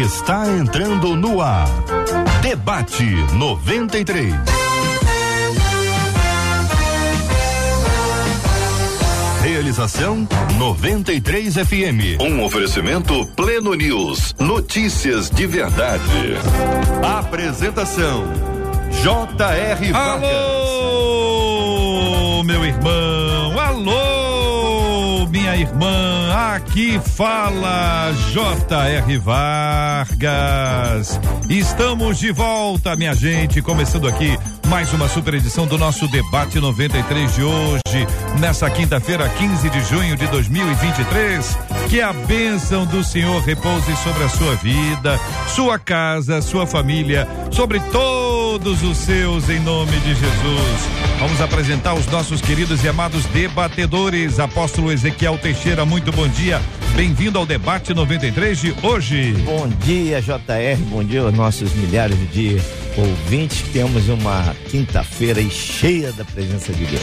está entrando no ar. Debate 93. Realização 93 FM. Um oferecimento Pleno News. Notícias de verdade. Apresentação J.R. Vargas. Alô, meu irmão. Alô, minha irmã. Aqui fala J.R. Vargas. Estamos de volta, minha gente. Começando aqui mais uma super edição do nosso debate 93 de hoje, nessa quinta-feira, 15 de junho de 2023. Que a bênção do Senhor repouse sobre a sua vida, sua casa, sua família, sobre todos os seus, em nome de Jesus. Vamos apresentar os nossos queridos e amados debatedores. Apóstolo Ezequiel Teixeira, muito bom dia. Bem-vindo ao debate 93 de hoje. Bom dia, JR. Bom dia aos nossos milhares de ouvintes. Temos uma quinta-feira cheia da presença de Deus.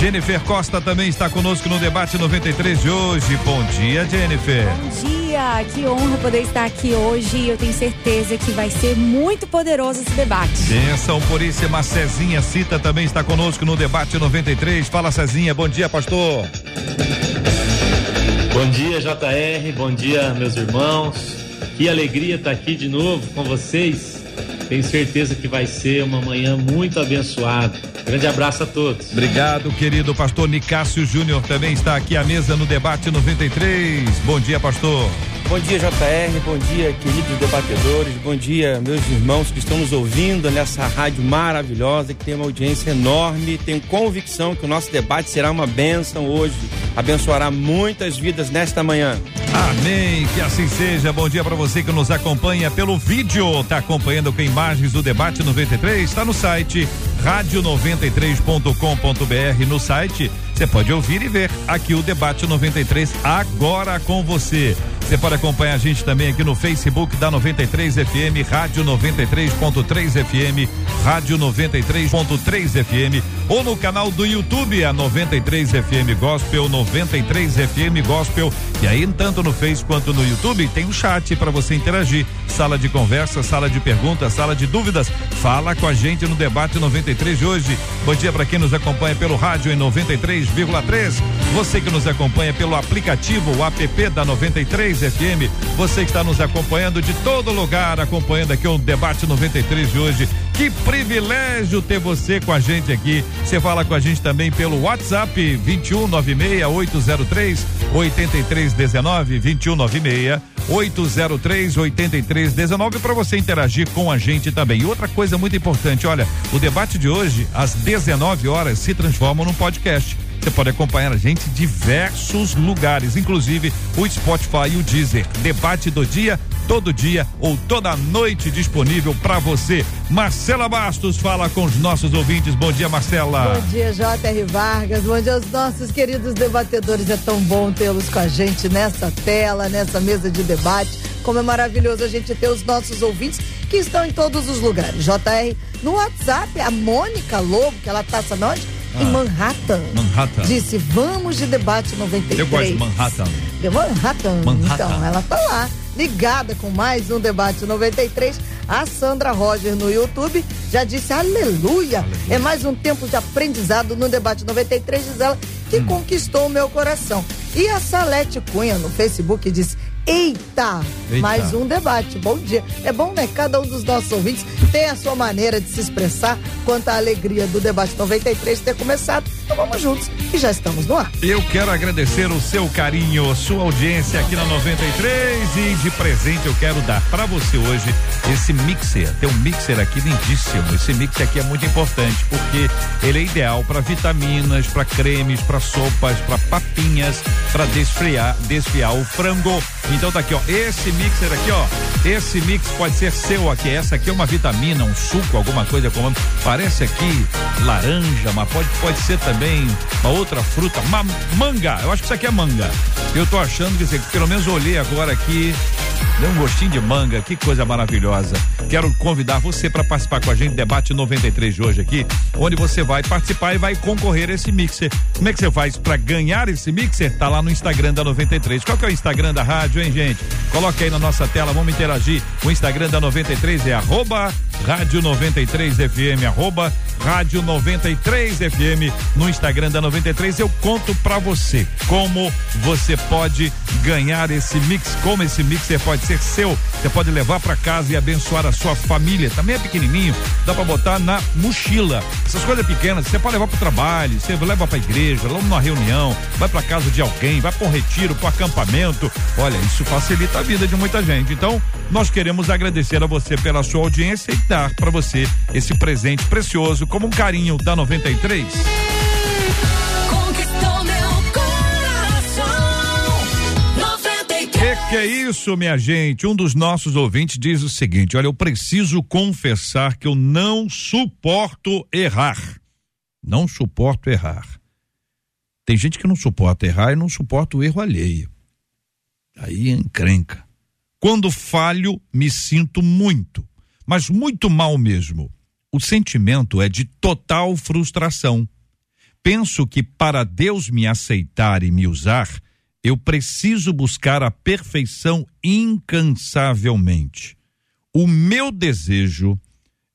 Jennifer Costa também está conosco no debate 93 de hoje. Bom dia, Jennifer. Bom dia, que honra poder estar aqui hoje. Eu tenho certeza que vai ser muito poderoso esse debate. Benção Puríssima Cezinha Cita também está conosco no debate 93. Fala, Cezinha. Bom dia, pastor. Bom dia, JR. Bom dia, meus irmãos. Que alegria estar aqui de novo com vocês. Tenho certeza que vai ser uma manhã muito abençoada. Grande abraço a todos. Obrigado, querido pastor Nicásio Júnior também está aqui à mesa no debate 93. Bom dia, pastor. Bom dia, JR. Bom dia, queridos debatedores. Bom dia, meus irmãos que estão nos ouvindo nessa rádio maravilhosa, que tem uma audiência enorme. Tenho convicção que o nosso debate será uma bênção hoje. Abençoará muitas vidas nesta manhã. Amém. Que assim seja. Bom dia para você que nos acompanha pelo vídeo. Está acompanhando com imagens do debate 93? Está no site rádio93.com.br. No site você pode ouvir e ver aqui o debate 93 agora com você. Você pode acompanhar a gente também aqui no Facebook da 93 FM, Rádio 93.3 FM, Rádio 93.3 FM, ou no canal do YouTube, a 93 FM Gospel, 93 FM Gospel. E aí, tanto no Face quanto no YouTube, tem um chat para você interagir. Sala de conversa, sala de perguntas, sala de dúvidas. Fala com a gente no debate 93 de hoje. Bom dia para quem nos acompanha pelo rádio em 93,3. Você que nos acompanha pelo aplicativo, o app da 93 FM. Você que está nos acompanhando de todo lugar, acompanhando aqui o debate 93 de hoje. Que privilégio ter você com a gente aqui. Você fala com a gente também pelo WhatsApp 2196803 8319 2196 803 8319 para você interagir com a gente também. E outra coisa muito importante, olha, o debate de hoje às 19 horas se transforma num podcast. Você pode acompanhar a gente em diversos lugares, inclusive o Spotify e o Deezer. Debate do dia, todo dia ou toda noite disponível para você. Marcela Bastos fala com os nossos ouvintes. Bom dia, Marcela. Bom dia, J.R. Vargas. Bom dia aos nossos queridos debatedores. É tão bom tê-los com a gente nessa tela, nessa mesa de debate. Como é maravilhoso a gente ter os nossos ouvintes que estão em todos os lugares. JR, no WhatsApp, a Mônica Lobo, que ela tá, sabe onde? Em Manhattan. Manhattan. Disse, vamos de debate 93. Eu gosto de Manhattan. De Manhattan. Manhattan. Então, ela tá lá, ligada com mais um debate 93. A Sandra Roger no YouTube já disse aleluia. É mais um tempo de aprendizado no debate 93, diz ela, que conquistou o meu coração. E a Salete Cunha no Facebook disse: Eita, Eita. mais um debate. Bom dia. É bom, né? Cada um dos nossos ouvintes tem a sua maneira de se expressar quanto à alegria do debate 93 ter começado. Então vamos juntos e já estamos no ar. Eu quero agradecer o seu carinho, sua audiência aqui na 93 e de presente eu quero dar para você hoje esse mixer. Tem um mixer aqui lindíssimo. Esse mixer aqui é muito importante porque ele é ideal para vitaminas, para cremes, para sopas, para papinhas, para desfriar, desfiar o frango. Então tá aqui, ó. Esse mixer aqui, ó. Esse mix pode ser seu aqui. Essa aqui é uma vitamina, um suco, alguma coisa como parece aqui laranja, mas pode pode ser também uma outra fruta, ma- manga. Eu acho que isso aqui é manga. Eu tô achando que aqui, pelo menos olhei agora aqui Deu um gostinho de manga, que coisa maravilhosa. Quero convidar você para participar com a gente debate 93 de hoje aqui, onde você vai participar e vai concorrer a esse mixer. Como é que você faz para ganhar esse mixer? Tá lá no Instagram da 93. Qual que é o Instagram da rádio, hein, gente? Coloque aí na nossa tela, vamos interagir. O Instagram da 93 é arroba rádio 93 FM, arroba rádio 93 FM no Instagram da 93. Eu conto para você como você pode ganhar esse mix, como esse mixer pode ser seu. Você pode levar para casa e abençoar a sua família. Também é pequenininho, dá para botar na mochila. Essas coisas pequenas você pode levar para o trabalho, você leva para igreja, leva numa reunião, vai para casa de alguém, vai para retiro, para acampamento. Olha, isso facilita a vida de muita gente. Então, nós queremos agradecer a você pela sua audiência e dar para você esse presente precioso como um carinho da 93. Que é isso, minha gente? Um dos nossos ouvintes diz o seguinte: olha, eu preciso confessar que eu não suporto errar. Não suporto errar. Tem gente que não suporta errar e não suporta o erro alheio. Aí encrenca. Quando falho, me sinto muito, mas muito mal mesmo. O sentimento é de total frustração. Penso que para Deus me aceitar e me usar, eu preciso buscar a perfeição incansavelmente. O meu desejo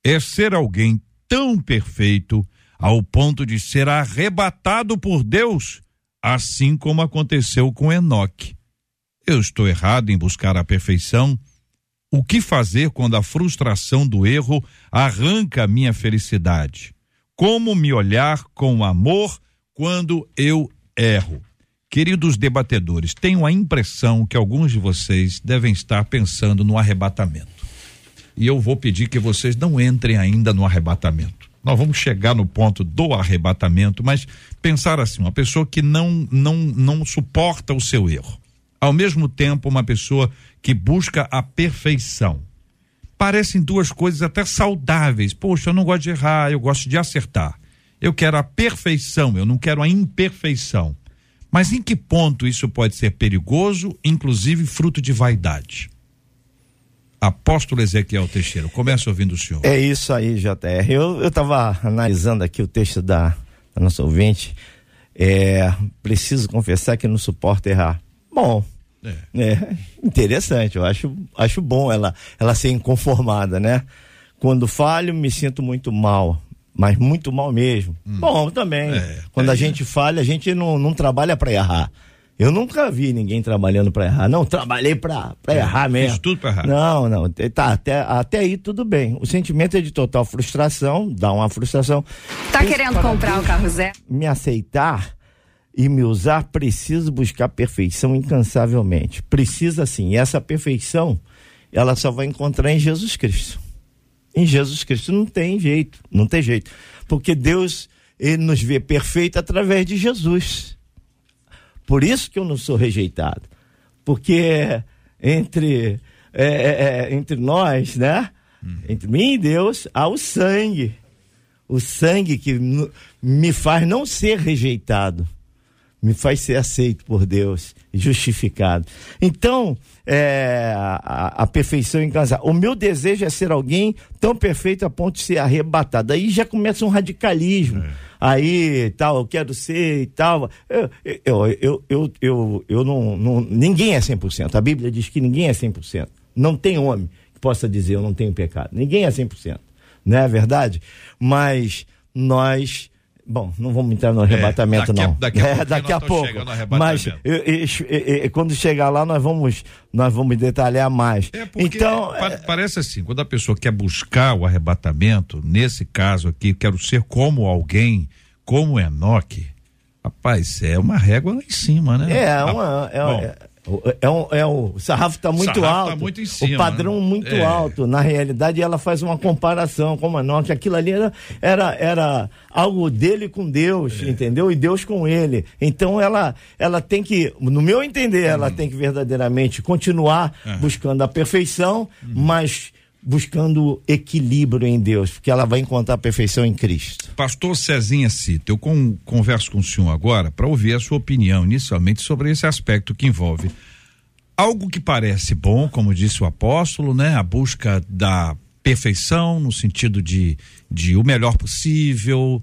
é ser alguém tão perfeito ao ponto de ser arrebatado por Deus, assim como aconteceu com Enoque. Eu estou errado em buscar a perfeição? O que fazer quando a frustração do erro arranca minha felicidade? Como me olhar com amor quando eu erro? Queridos debatedores, tenho a impressão que alguns de vocês devem estar pensando no arrebatamento. E eu vou pedir que vocês não entrem ainda no arrebatamento. Nós vamos chegar no ponto do arrebatamento, mas pensar assim, uma pessoa que não não não suporta o seu erro. Ao mesmo tempo, uma pessoa que busca a perfeição. Parecem duas coisas até saudáveis. Poxa, eu não gosto de errar, eu gosto de acertar. Eu quero a perfeição, eu não quero a imperfeição. Mas em que ponto isso pode ser perigoso, inclusive fruto de vaidade? Apóstolo Ezequiel Teixeira, começa ouvindo o senhor. É isso aí, JR. Eu estava analisando aqui o texto da, da nossa ouvinte. É, preciso confessar que não suporto errar. Bom, é. é. interessante, eu acho, acho bom ela, ela ser inconformada, né? Quando falho, me sinto muito mal mas muito mal mesmo. Hum. Bom, também. É, Quando é, a gente falha, a gente não, não trabalha para errar. Eu nunca vi ninguém trabalhando para errar. Não, trabalhei para é, errar mesmo. Fiz tudo para errar. Não, não. Tá, até, até aí tudo bem. O sentimento é de total frustração, dá uma frustração. Tá querendo comprar o carro zero? Me aceitar e me usar, preciso buscar perfeição incansavelmente. Precisa sim. E essa perfeição, ela só vai encontrar em Jesus Cristo em Jesus Cristo. Não tem jeito, não tem jeito. Porque Deus, ele nos vê perfeito através de Jesus. Por isso que eu não sou rejeitado. Porque entre, é, é, é entre nós, né? Uhum. Entre mim e Deus, há o sangue. O sangue que me faz não ser rejeitado me faz ser aceito por Deus, justificado. Então, é, a, a, perfeição em casa. O meu desejo é ser alguém tão perfeito a ponto de ser arrebatado. Aí já começa um radicalismo. É. Aí, tal, eu quero ser e tal. Eu, eu, eu, eu, eu, eu não, não. Ninguém é 100%. A Bíblia diz que ninguém é 100%. Não tem homem que possa dizer eu não tenho pecado. Ninguém é 100%. Não é verdade? Mas nós Bom, não vamos entrar no é, arrebatamento, é, daqui não. daqui a, é, daqui a pouco. Mas eu, eu, eu, quando chegar lá, nós vamos, nós vamos detalhar mais. É então, é, parece assim, quando a pessoa quer buscar o arrebatamento, nesse caso aqui, quero ser como alguém, como Enoque, rapaz, é uma régua lá em cima, né? É, uma, é, Bom, é, é um, é um, o sarrafo está muito sarrafo tá alto. Tá muito em cima, o padrão né? muito é. alto. Na realidade, ela faz uma comparação com a nossa. Aquilo ali era, era, era algo dele com Deus, é. entendeu? E Deus com ele. Então ela, ela tem que, no meu entender, ela uhum. tem que verdadeiramente continuar uhum. buscando a perfeição, uhum. mas buscando equilíbrio em Deus, porque ela vai encontrar a perfeição em Cristo. Pastor Cezinha Cita, eu com, converso com o senhor agora para ouvir a sua opinião inicialmente sobre esse aspecto que envolve algo que parece bom, como disse o apóstolo, né? A busca da perfeição no sentido de, de o melhor possível.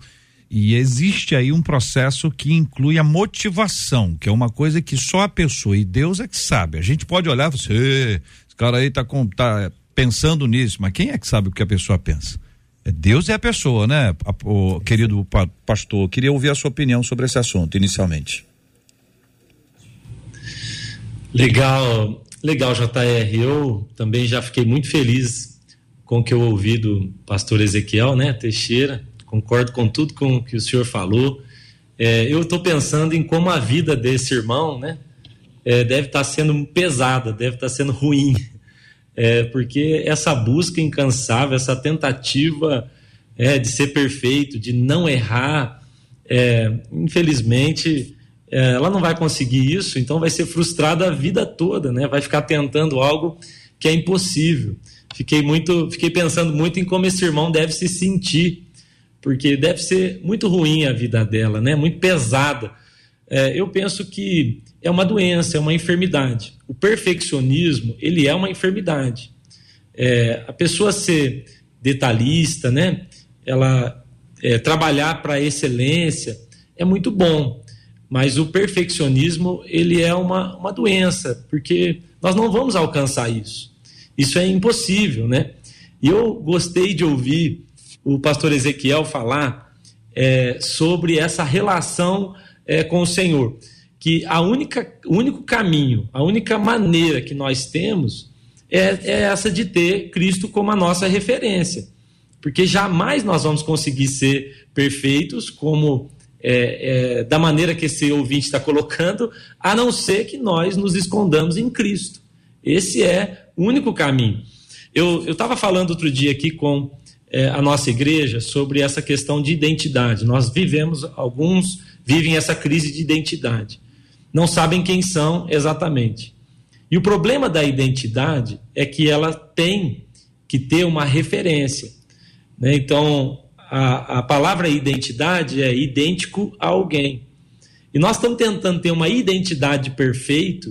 E existe aí um processo que inclui a motivação, que é uma coisa que só a pessoa e Deus é que sabe. A gente pode olhar e você, esse cara aí tá, com, tá pensando nisso, mas quem é que sabe o que a pessoa pensa? É Deus é a pessoa, né, o querido pastor? Queria ouvir a sua opinião sobre esse assunto, inicialmente. Legal, legal, JR. Eu também já fiquei muito feliz com o que eu ouvi do pastor Ezequiel, né, Teixeira. Concordo com tudo com que o senhor falou. É, eu estou pensando em como a vida desse irmão, né, é, deve estar tá sendo pesada, deve estar tá sendo ruim, é, porque essa busca incansável, essa tentativa é, de ser perfeito, de não errar, é, infelizmente é, ela não vai conseguir isso, então vai ser frustrada a vida toda, né? Vai ficar tentando algo que é impossível. Fiquei muito, fiquei pensando muito em como esse irmão deve se sentir, porque deve ser muito ruim a vida dela, né? Muito pesada. É, eu penso que é uma doença, é uma enfermidade. O perfeccionismo ele é uma enfermidade. É, a pessoa ser detalhista, né? Ela é, trabalhar para excelência é muito bom. Mas o perfeccionismo, ele é uma, uma doença, porque nós não vamos alcançar isso. Isso é impossível, né? E eu gostei de ouvir o pastor Ezequiel falar é, sobre essa relação é, com o Senhor. Que a única, o único caminho, a única maneira que nós temos é, é essa de ter Cristo como a nossa referência. Porque jamais nós vamos conseguir ser perfeitos como é, é, da maneira que esse ouvinte está colocando, a não ser que nós nos escondamos em Cristo. Esse é o único caminho. Eu estava falando outro dia aqui com é, a nossa igreja sobre essa questão de identidade. Nós vivemos, alguns vivem essa crise de identidade. Não sabem quem são exatamente. E o problema da identidade é que ela tem que ter uma referência. Né? Então, a, a palavra identidade é idêntico a alguém. E nós estamos tentando ter uma identidade perfeita,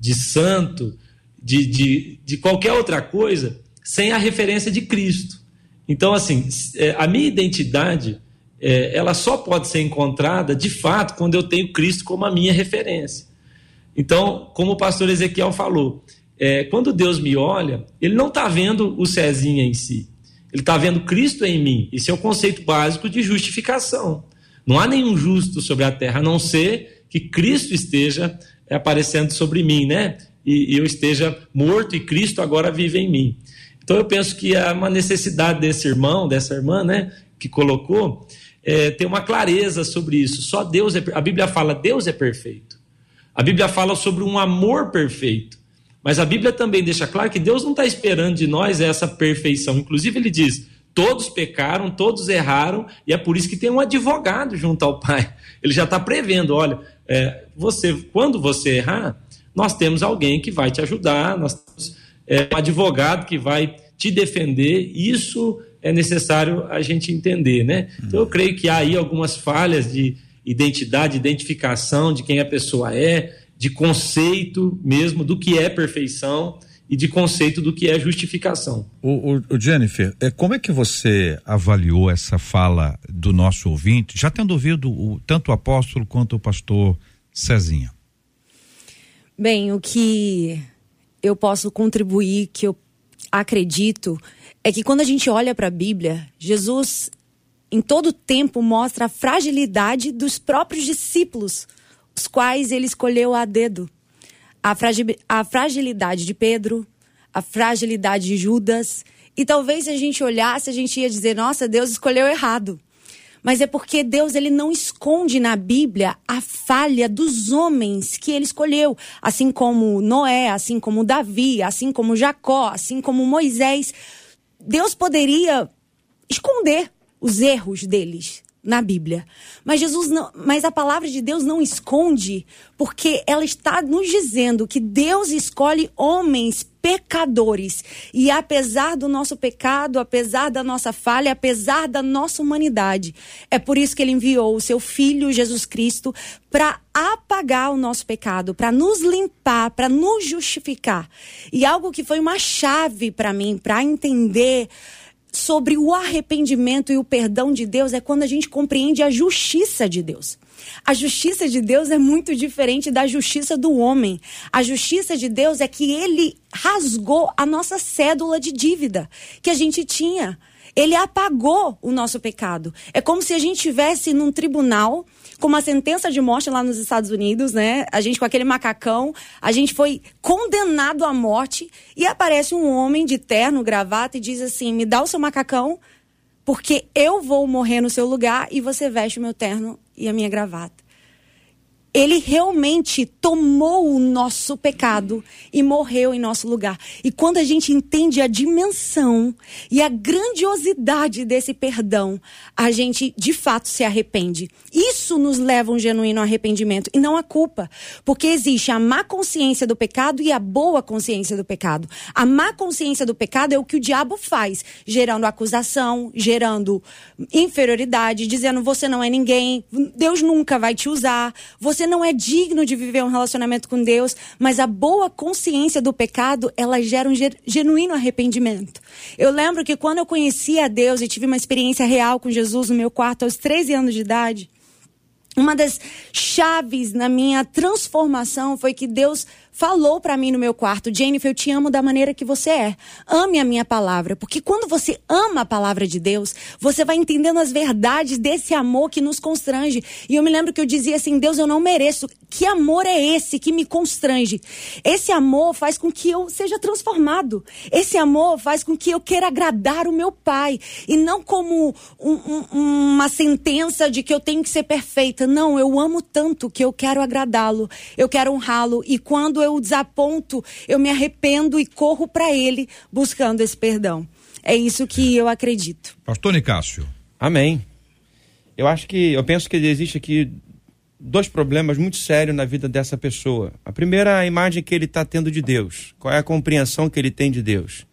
de santo, de, de, de qualquer outra coisa, sem a referência de Cristo. Então, assim, é, a minha identidade, é, ela só pode ser encontrada, de fato, quando eu tenho Cristo como a minha referência. Então, como o pastor Ezequiel falou, é, quando Deus me olha, ele não está vendo o Cezinha em si. Ele está vendo Cristo em mim. Esse é o conceito básico de justificação. Não há nenhum justo sobre a terra, a não ser que Cristo esteja aparecendo sobre mim, né? E, e eu esteja morto e Cristo agora vive em mim. Então eu penso que há uma necessidade desse irmão, dessa irmã, né, que colocou, é, ter uma clareza sobre isso. Só Deus é. A Bíblia fala Deus é perfeito. A Bíblia fala sobre um amor perfeito. Mas a Bíblia também deixa claro que Deus não está esperando de nós essa perfeição. Inclusive, ele diz: todos pecaram, todos erraram, e é por isso que tem um advogado junto ao Pai. Ele já está prevendo: olha, é, você, quando você errar, nós temos alguém que vai te ajudar, nós temos é, um advogado que vai te defender. Isso é necessário a gente entender, né? Então, eu creio que há aí algumas falhas de identidade, identificação de quem a pessoa é, de conceito mesmo do que é perfeição e de conceito do que é justificação. O, o, o, Jennifer, é, como é que você avaliou essa fala do nosso ouvinte, já tendo ouvido o, tanto o apóstolo quanto o pastor Cezinha? Bem, o que eu posso contribuir, que eu acredito, é que quando a gente olha para a Bíblia, Jesus em todo tempo mostra a fragilidade dos próprios discípulos os quais ele escolheu a dedo. A, a fragilidade de Pedro, a fragilidade de Judas. E talvez se a gente olhasse, a gente ia dizer: nossa, Deus escolheu errado. Mas é porque Deus ele não esconde na Bíblia a falha dos homens que ele escolheu, assim como Noé, assim como Davi, assim como Jacó, assim como Moisés. Deus poderia esconder os erros deles, na Bíblia. Mas Jesus não, mas a palavra de Deus não esconde, porque ela está nos dizendo que Deus escolhe homens pecadores. E apesar do nosso pecado, apesar da nossa falha, apesar da nossa humanidade, é por isso que ele enviou o seu filho Jesus Cristo para apagar o nosso pecado, para nos limpar, para nos justificar. E algo que foi uma chave para mim, para entender sobre o arrependimento e o perdão de Deus é quando a gente compreende a justiça de Deus. A justiça de Deus é muito diferente da justiça do homem. A justiça de Deus é que ele rasgou a nossa cédula de dívida que a gente tinha. Ele apagou o nosso pecado. É como se a gente estivesse num tribunal com uma sentença de morte lá nos Estados Unidos, né? A gente com aquele macacão, a gente foi condenado à morte e aparece um homem de terno, gravata e diz assim: "Me dá o seu macacão, porque eu vou morrer no seu lugar e você veste o meu terno e a minha gravata." Ele realmente tomou o nosso pecado e morreu em nosso lugar. E quando a gente entende a dimensão e a grandiosidade desse perdão, a gente de fato se arrepende. Isso nos leva a um genuíno arrependimento e não a culpa. Porque existe a má consciência do pecado e a boa consciência do pecado. A má consciência do pecado é o que o diabo faz, gerando acusação, gerando inferioridade, dizendo você não é ninguém, Deus nunca vai te usar, você não é digno de viver um relacionamento com Deus, mas a boa consciência do pecado, ela gera um genuíno arrependimento. Eu lembro que quando eu conheci a Deus e tive uma experiência real com Jesus no meu quarto aos 13 anos de idade, uma das chaves na minha transformação foi que Deus falou para mim no meu quarto: Jennifer, eu te amo da maneira que você é. Ame a minha palavra. Porque quando você ama a palavra de Deus, você vai entendendo as verdades desse amor que nos constrange. E eu me lembro que eu dizia assim: Deus, eu não mereço. Que amor é esse que me constrange? Esse amor faz com que eu seja transformado. Esse amor faz com que eu queira agradar o meu Pai. E não como um, um, uma sentença de que eu tenho que ser perfeita. Não, eu amo tanto que eu quero agradá-lo. Eu quero honrá-lo. E quando eu eu desaponto, eu me arrependo e corro para Ele buscando esse perdão. É isso que eu acredito. Pastor Nicásio. Amém. Eu acho que, eu penso que existe aqui dois problemas muito sérios na vida dessa pessoa. A primeira é a imagem que ele está tendo de Deus. Qual é a compreensão que ele tem de Deus?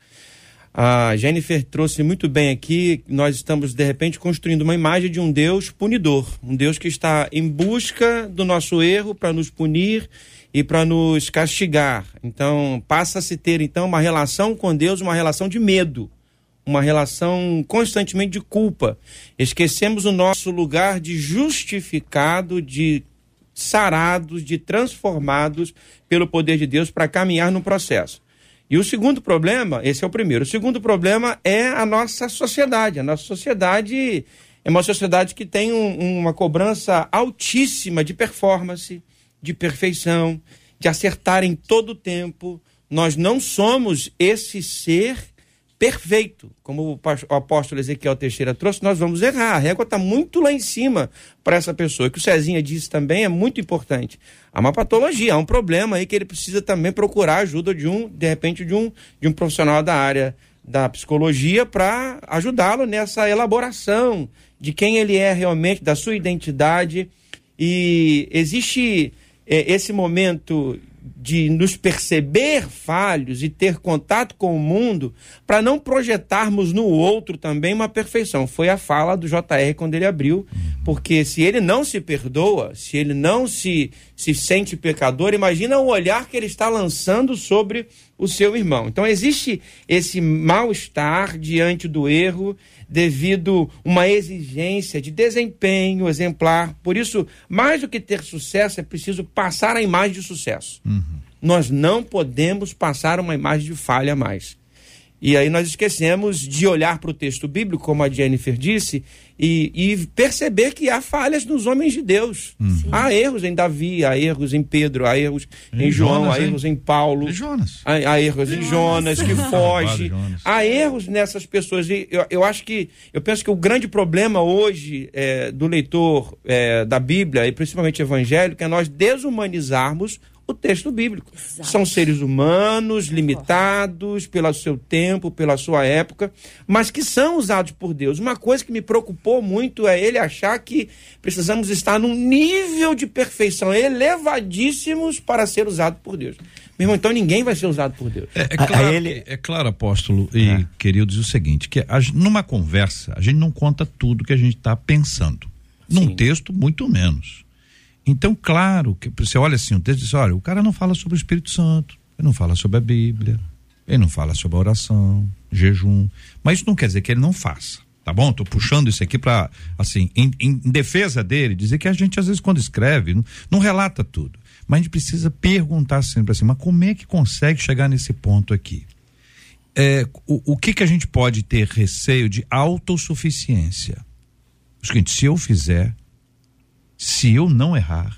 A Jennifer trouxe muito bem aqui, nós estamos de repente construindo uma imagem de um Deus punidor, um Deus que está em busca do nosso erro para nos punir e para nos castigar. Então, passa a se ter então uma relação com Deus, uma relação de medo, uma relação constantemente de culpa. Esquecemos o nosso lugar de justificado, de sarados, de transformados pelo poder de Deus para caminhar no processo. E o segundo problema, esse é o primeiro. O segundo problema é a nossa sociedade. A nossa sociedade é uma sociedade que tem um, uma cobrança altíssima de performance, de perfeição, de acertar em todo o tempo. Nós não somos esse ser perfeito, como o apóstolo Ezequiel Teixeira trouxe, nós vamos errar. A régua está muito lá em cima para essa pessoa. O que o Cezinha disse também é muito importante. Há uma patologia, há um problema aí que ele precisa também procurar ajuda de um, de repente, de um, de um profissional da área da psicologia para ajudá-lo nessa elaboração de quem ele é realmente, da sua identidade. E existe esse momento de nos perceber falhos e ter contato com o mundo para não projetarmos no outro também uma perfeição. Foi a fala do JR quando ele abriu, porque se ele não se perdoa, se ele não se, se sente pecador, imagina o olhar que ele está lançando sobre o seu irmão. Então existe esse mal-estar diante do erro devido uma exigência de desempenho exemplar. Por isso, mais do que ter sucesso, é preciso passar a imagem de sucesso. Uhum. Nós não podemos passar uma imagem de falha mais. E aí nós esquecemos de olhar para o texto bíblico, como a Jennifer disse, e, e, perceber que há falhas nos homens de Deus. Hum. Há erros em Davi, há erros em Pedro, há erros em, em João, Jonas, há erros hein? em Paulo. Jonas. Há, há, erros em Jonas, que foge. Há erros nessas pessoas. E eu, eu acho que, eu penso que o grande problema hoje é, do leitor é, da Bíblia, e principalmente evangélico, é nós desumanizarmos o texto bíblico. Exato. São seres humanos, limitados pelo seu tempo, pela sua época, mas que são usados por Deus. Uma coisa que me preocupou muito é ele achar que precisamos estar num nível de perfeição elevadíssimos para ser usado por Deus. Meu irmão, então ninguém vai ser usado por Deus. É, é, claro, ele... é claro, apóstolo e é. queridos, o seguinte, que a, numa conversa, a gente não conta tudo que a gente está pensando. Num Sim. texto, muito menos. Então, claro, que você olha assim, o texto diz, olha, o cara não fala sobre o Espírito Santo, ele não fala sobre a Bíblia, ele não fala sobre a oração, jejum, mas isso não quer dizer que ele não faça, tá bom? Tô puxando isso aqui para assim, em, em, defesa dele, dizer que a gente às vezes quando escreve, não, não relata tudo, mas a gente precisa perguntar sempre assim, mas como é que consegue chegar nesse ponto aqui? É, o, o que que a gente pode ter receio de autossuficiência? O seguinte, se eu fizer, se eu não errar,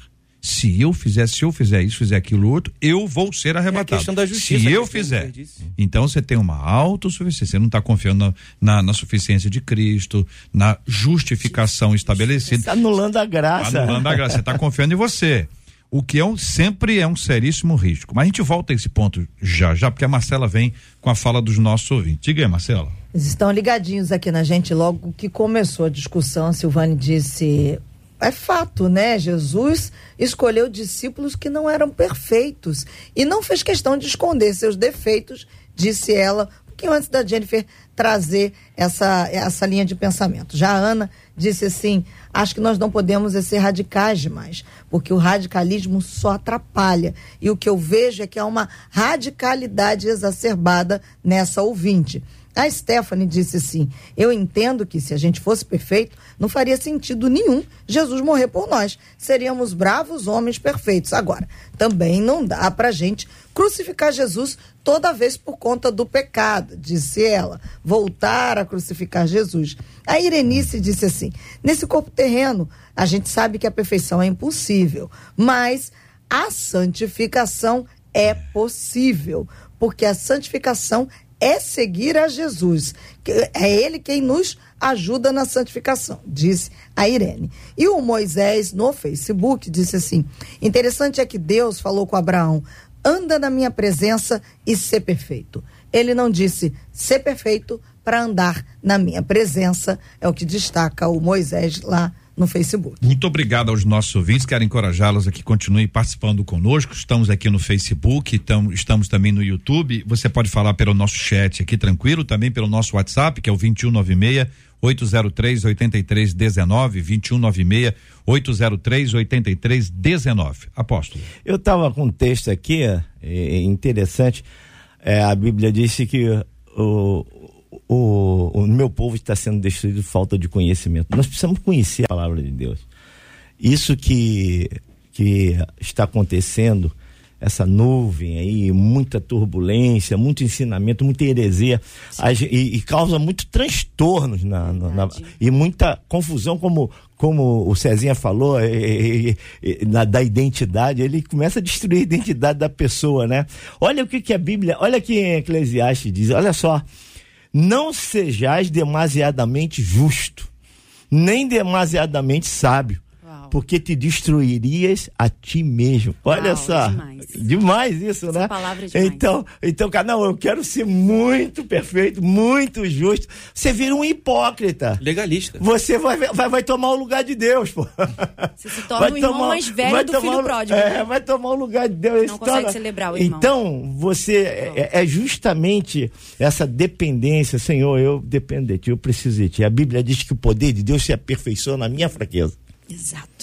se eu fizer, se eu fizer isso, fizer aquilo outro, eu vou ser arrebatado. É a questão da justiça. Se eu fizer. Então você tem uma autossuficiência. Você não está confiando na, na, na, suficiência de Cristo, na justificação estabelecida. Está anulando a graça. Tá anulando a graça. Você está confiando em você. O que é um, sempre é um seríssimo risco. Mas a gente volta a esse ponto já, já, porque a Marcela vem com a fala dos nossos ouvintes. Diga aí, Marcela. Eles estão ligadinhos aqui na gente logo que começou a discussão. A Silvane disse é fato, né? Jesus escolheu discípulos que não eram perfeitos e não fez questão de esconder seus defeitos, disse ela, um pouquinho antes da Jennifer trazer essa, essa linha de pensamento. Já a Ana disse assim: acho que nós não podemos ser radicais demais, porque o radicalismo só atrapalha. E o que eu vejo é que há uma radicalidade exacerbada nessa ouvinte. A Stephanie disse assim: Eu entendo que se a gente fosse perfeito, não faria sentido nenhum Jesus morrer por nós. Seríamos bravos homens perfeitos. Agora, também não dá pra gente crucificar Jesus toda vez por conta do pecado, disse ela. Voltar a crucificar Jesus. A Irenice disse assim: Nesse corpo terreno, a gente sabe que a perfeição é impossível, mas a santificação é possível, porque a santificação é seguir a Jesus. É Ele quem nos ajuda na santificação, disse a Irene. E o Moisés, no Facebook, disse assim: interessante é que Deus falou com Abraão: anda na minha presença e ser perfeito. Ele não disse ser perfeito para andar na minha presença, é o que destaca o Moisés lá Facebook. Muito obrigado aos nossos ouvintes, quero encorajá-los aqui, continuem participando conosco, estamos aqui no Facebook, tam, estamos também no YouTube, você pode falar pelo nosso chat aqui tranquilo, também pelo nosso WhatsApp, que é o 2196 803 8319 2196 803 8319. Apóstolo. Eu estava com um texto aqui é, é interessante. É, a Bíblia disse que o, o, o meu povo está sendo destruído por falta de conhecimento. Nós precisamos conhecer a palavra de Deus. Isso que, que está acontecendo, essa nuvem aí, muita turbulência, muito ensinamento, muita heresia, e, e, causa muito transtornos na, na, na, e muita confusão, como, como o Cezinha falou, e, e, na, da identidade, ele começa a destruir a identidade da pessoa, né? Olha o que, que a Bíblia, olha que Eclesiastes diz, olha só, não sejais demasiadamente justo, nem demasiadamente sábio, porque te destruirias a ti mesmo. Olha Uau, só. Demais. demais isso, Essa né? Palavra é demais. Então, então, cara, não, eu quero ser muito perfeito, muito justo. Você vira um hipócrita. Legalista. Você vai, vai, vai tomar o lugar de Deus, pô. Você se torna vai o irmão tomar, mais velho do filho pródigo. É, vai tomar o lugar de Deus. Não consegue celebrar o irmão. Então, você é, é, justamente essa dependência, Senhor, eu dependo de ti, eu preciso de ti. A Bíblia diz que o poder de Deus se aperfeiçoa na minha fraqueza. Exato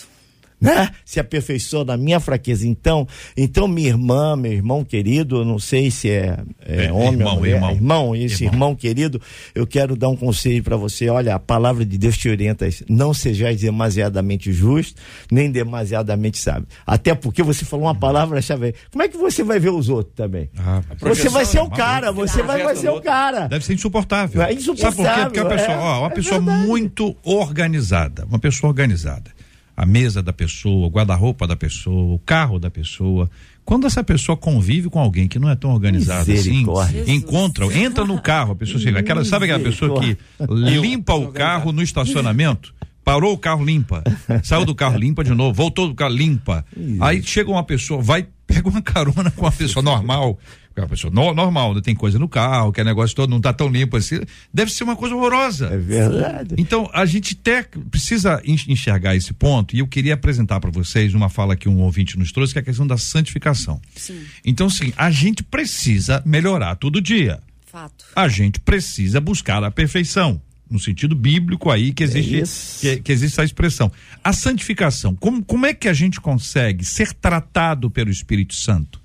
né? Se aperfeiçoa na minha fraqueza. Então, então minha irmã, meu irmão querido, eu não sei se é, é, é homem irmão, ou mulher, irmão, irmão esse irmão. irmão querido, eu quero dar um conselho para você. Olha, a palavra de Deus te orienta. Não sejais demasiadamente justo, nem demasiadamente sábio. Até porque você falou uma palavra-chave. Como é que você vai ver os outros também? Ah, você vai ser o cara, você vai, vai ser o cara. Deve ser insuportável. É insuportável. Sabe por quê? Porque a pessoa, é, ó, uma é pessoa muito organizada, uma pessoa organizada a mesa da pessoa, o guarda-roupa da pessoa, o carro da pessoa. Quando essa pessoa convive com alguém que não é tão organizado assim, encontra, entra no carro, a pessoa chega, aquela, sabe aquela pessoa que limpa o carro no estacionamento? Parou o carro limpa. Saiu do carro limpa de novo, voltou do carro limpa. Aí chega uma pessoa, vai, pega uma carona com uma pessoa normal. Uma pessoa no, normal, tem coisa no carro, que é negócio todo não tá tão limpo assim. Deve ser uma coisa horrorosa. É verdade. Então, a gente até precisa enxergar esse ponto, e eu queria apresentar para vocês uma fala que um ouvinte nos trouxe, que é a questão da santificação. Sim. Então, sim, a gente precisa melhorar todo dia. Fato. A gente precisa buscar a perfeição no sentido bíblico aí que existe, que, que, existe essa expressão. A santificação, como, como é que a gente consegue ser tratado pelo Espírito Santo?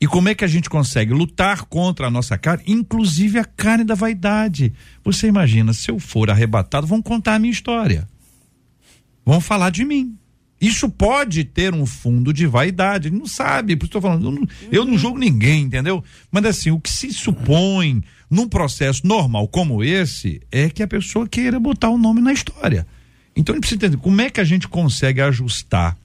E como é que a gente consegue lutar contra a nossa carne, inclusive a carne da vaidade? Você imagina, se eu for arrebatado, vão contar a minha história. Vão falar de mim. Isso pode ter um fundo de vaidade, ele não sabe, por isso estou falando, eu não, eu não julgo ninguém, entendeu? Mas assim, o que se supõe num processo normal como esse é que a pessoa queira botar o nome na história. Então gente precisa entender como é que a gente consegue ajustar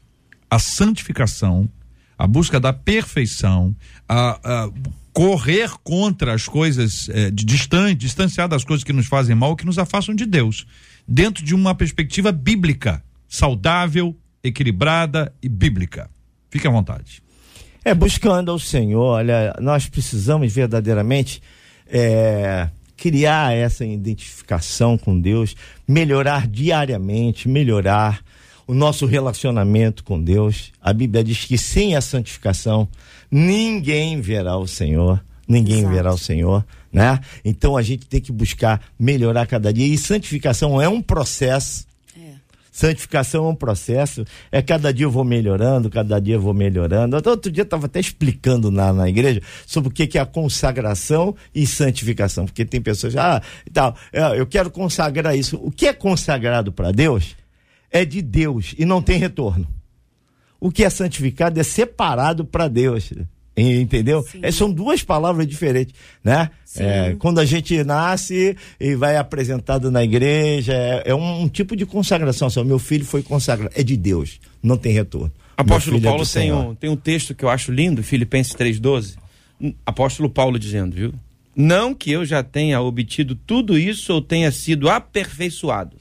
a santificação a busca da perfeição, a, a correr contra as coisas é, de distante, distanciar das coisas que nos fazem mal, que nos afastam de Deus, dentro de uma perspectiva bíblica, saudável, equilibrada e bíblica. Fique à vontade. É buscando ao Senhor. Olha, nós precisamos verdadeiramente é, criar essa identificação com Deus, melhorar diariamente, melhorar o nosso relacionamento com Deus. A Bíblia diz que sem a santificação ninguém verá o Senhor, ninguém Exato. verá o Senhor, né? Então a gente tem que buscar melhorar cada dia e santificação é um processo. É. Santificação é um processo, é cada dia eu vou melhorando, cada dia eu vou melhorando. Outro dia eu estava até explicando na, na igreja sobre o que, que é a consagração e santificação, porque tem pessoas, ah, tal, eu quero consagrar isso. O que é consagrado para Deus? É de Deus e não tem retorno. O que é santificado é separado para Deus. Entendeu? É, são duas palavras diferentes, né? É, quando a gente nasce e vai apresentado na igreja, é, é um, um, tipo de consagração. Assim, meu filho foi consagrado, é de Deus, não tem retorno. Apóstolo é Paulo é tem, um, tem um texto que eu acho lindo, Filipenses 3,12. Apóstolo Paulo dizendo, viu? Não que eu já tenha obtido tudo isso ou tenha sido aperfeiçoado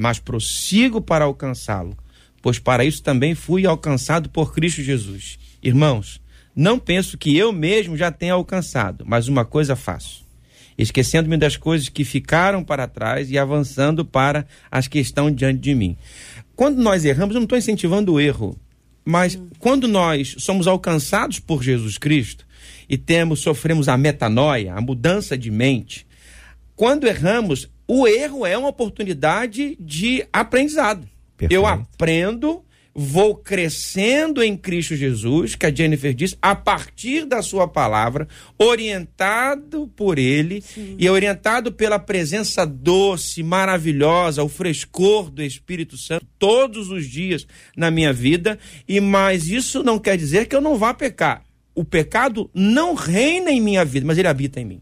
mas prossigo para alcançá-lo, pois para isso também fui alcançado por Cristo Jesus. Irmãos, não penso que eu mesmo já tenha alcançado, mas uma coisa faço. Esquecendo-me das coisas que ficaram para trás e avançando para as que estão diante de mim. Quando nós erramos, eu não estou incentivando o erro, mas quando nós somos alcançados por Jesus Cristo e temos, sofremos a metanoia, a mudança de mente, quando erramos, o erro é uma oportunidade de aprendizado. Perfeito. Eu aprendo, vou crescendo em Cristo Jesus, que a Jennifer diz, a partir da sua palavra, orientado por ele Sim. e orientado pela presença doce, maravilhosa, o frescor do Espírito Santo todos os dias na minha vida. E mais isso não quer dizer que eu não vá pecar. O pecado não reina em minha vida, mas ele habita em mim.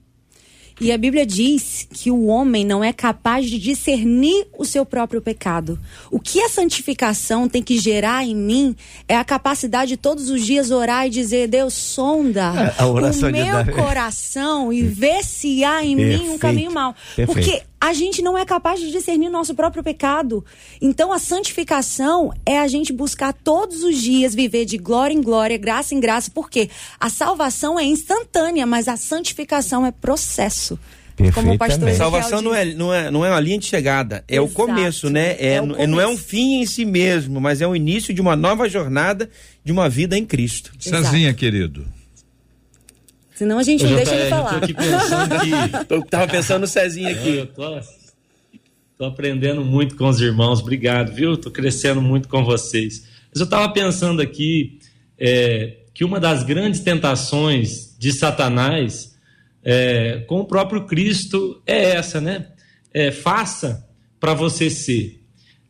E a Bíblia diz que o homem não é capaz de discernir o seu próprio pecado. O que a santificação tem que gerar em mim é a capacidade de todos os dias orar e dizer: Deus, sonda é, o meu coração e vê se há em Perfeito. mim um caminho mau. Perfeito. Porque a gente não é capaz de discernir nosso próprio pecado. Então a santificação é a gente buscar todos os dias viver de glória em glória, graça em graça, porque a salvação é instantânea, mas a santificação é processo. Como o pastor Salvação não é, não, é, não é uma linha de chegada, é Exato. o começo, né? É, é começo. Não é um fim em si mesmo, mas é o início de uma nova jornada de uma vida em Cristo. Cezinha, querido. Senão a gente não deixa ele falar. Eu tô aqui pensando que... tava pensando no Cezinho aqui. Eu tô, tô aprendendo muito com os irmãos. Obrigado, viu? Tô crescendo muito com vocês. Mas eu tava pensando aqui é, que uma das grandes tentações de Satanás é, com o próprio Cristo é essa, né? É, faça para você ser.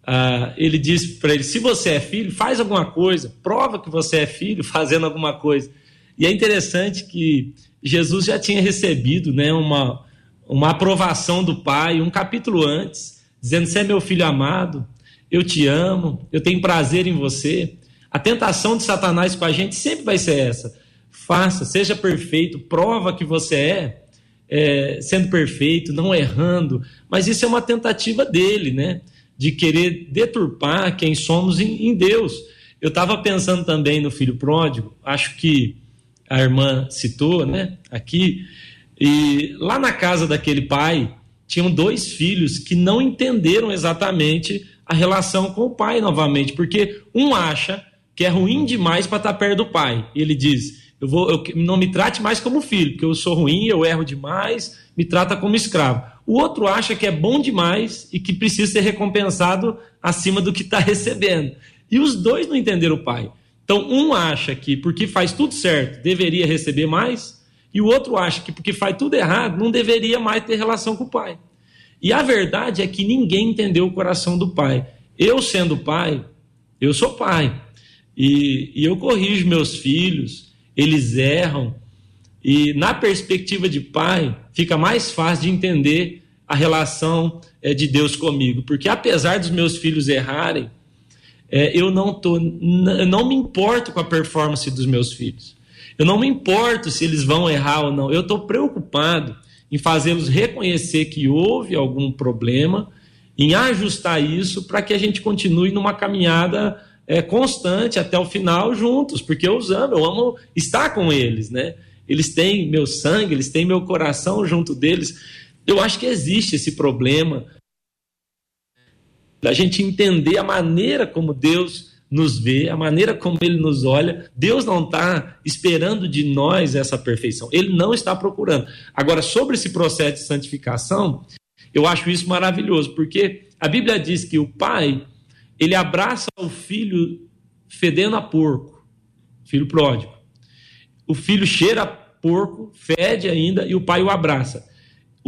Ah, ele diz para ele: se você é filho, faz alguma coisa, prova que você é filho fazendo alguma coisa. E é interessante que Jesus já tinha recebido né, uma, uma aprovação do Pai um capítulo antes, dizendo: Você é meu filho amado, eu te amo, eu tenho prazer em você. A tentação de Satanás com a gente sempre vai ser essa: faça, seja perfeito, prova que você é, é sendo perfeito, não errando. Mas isso é uma tentativa dele, né? de querer deturpar quem somos em, em Deus. Eu estava pensando também no filho pródigo, acho que a irmã citou, né, aqui, e lá na casa daquele pai, tinham dois filhos que não entenderam exatamente a relação com o pai novamente, porque um acha que é ruim demais para estar tá perto do pai. E ele diz: eu vou, eu, não me trate mais como filho, porque eu sou ruim, eu erro demais, me trata como escravo. O outro acha que é bom demais e que precisa ser recompensado acima do que está recebendo. E os dois não entenderam o pai. Então, um acha que porque faz tudo certo deveria receber mais, e o outro acha que porque faz tudo errado não deveria mais ter relação com o pai. E a verdade é que ninguém entendeu o coração do pai. Eu, sendo pai, eu sou pai. E, e eu corrijo meus filhos, eles erram. E na perspectiva de pai, fica mais fácil de entender a relação é, de Deus comigo. Porque apesar dos meus filhos errarem, é, eu não, tô, não me importo com a performance dos meus filhos. Eu não me importo se eles vão errar ou não. Eu estou preocupado em fazê-los reconhecer que houve algum problema, em ajustar isso para que a gente continue numa caminhada é, constante até o final juntos, porque eu os amo, eu amo estar com eles, né? Eles têm meu sangue, eles têm meu coração junto deles. Eu acho que existe esse problema da gente entender a maneira como Deus nos vê, a maneira como ele nos olha. Deus não está esperando de nós essa perfeição, ele não está procurando. Agora, sobre esse processo de santificação, eu acho isso maravilhoso, porque a Bíblia diz que o pai, ele abraça o filho fedendo a porco, filho pródigo. O filho cheira a porco, fede ainda, e o pai o abraça.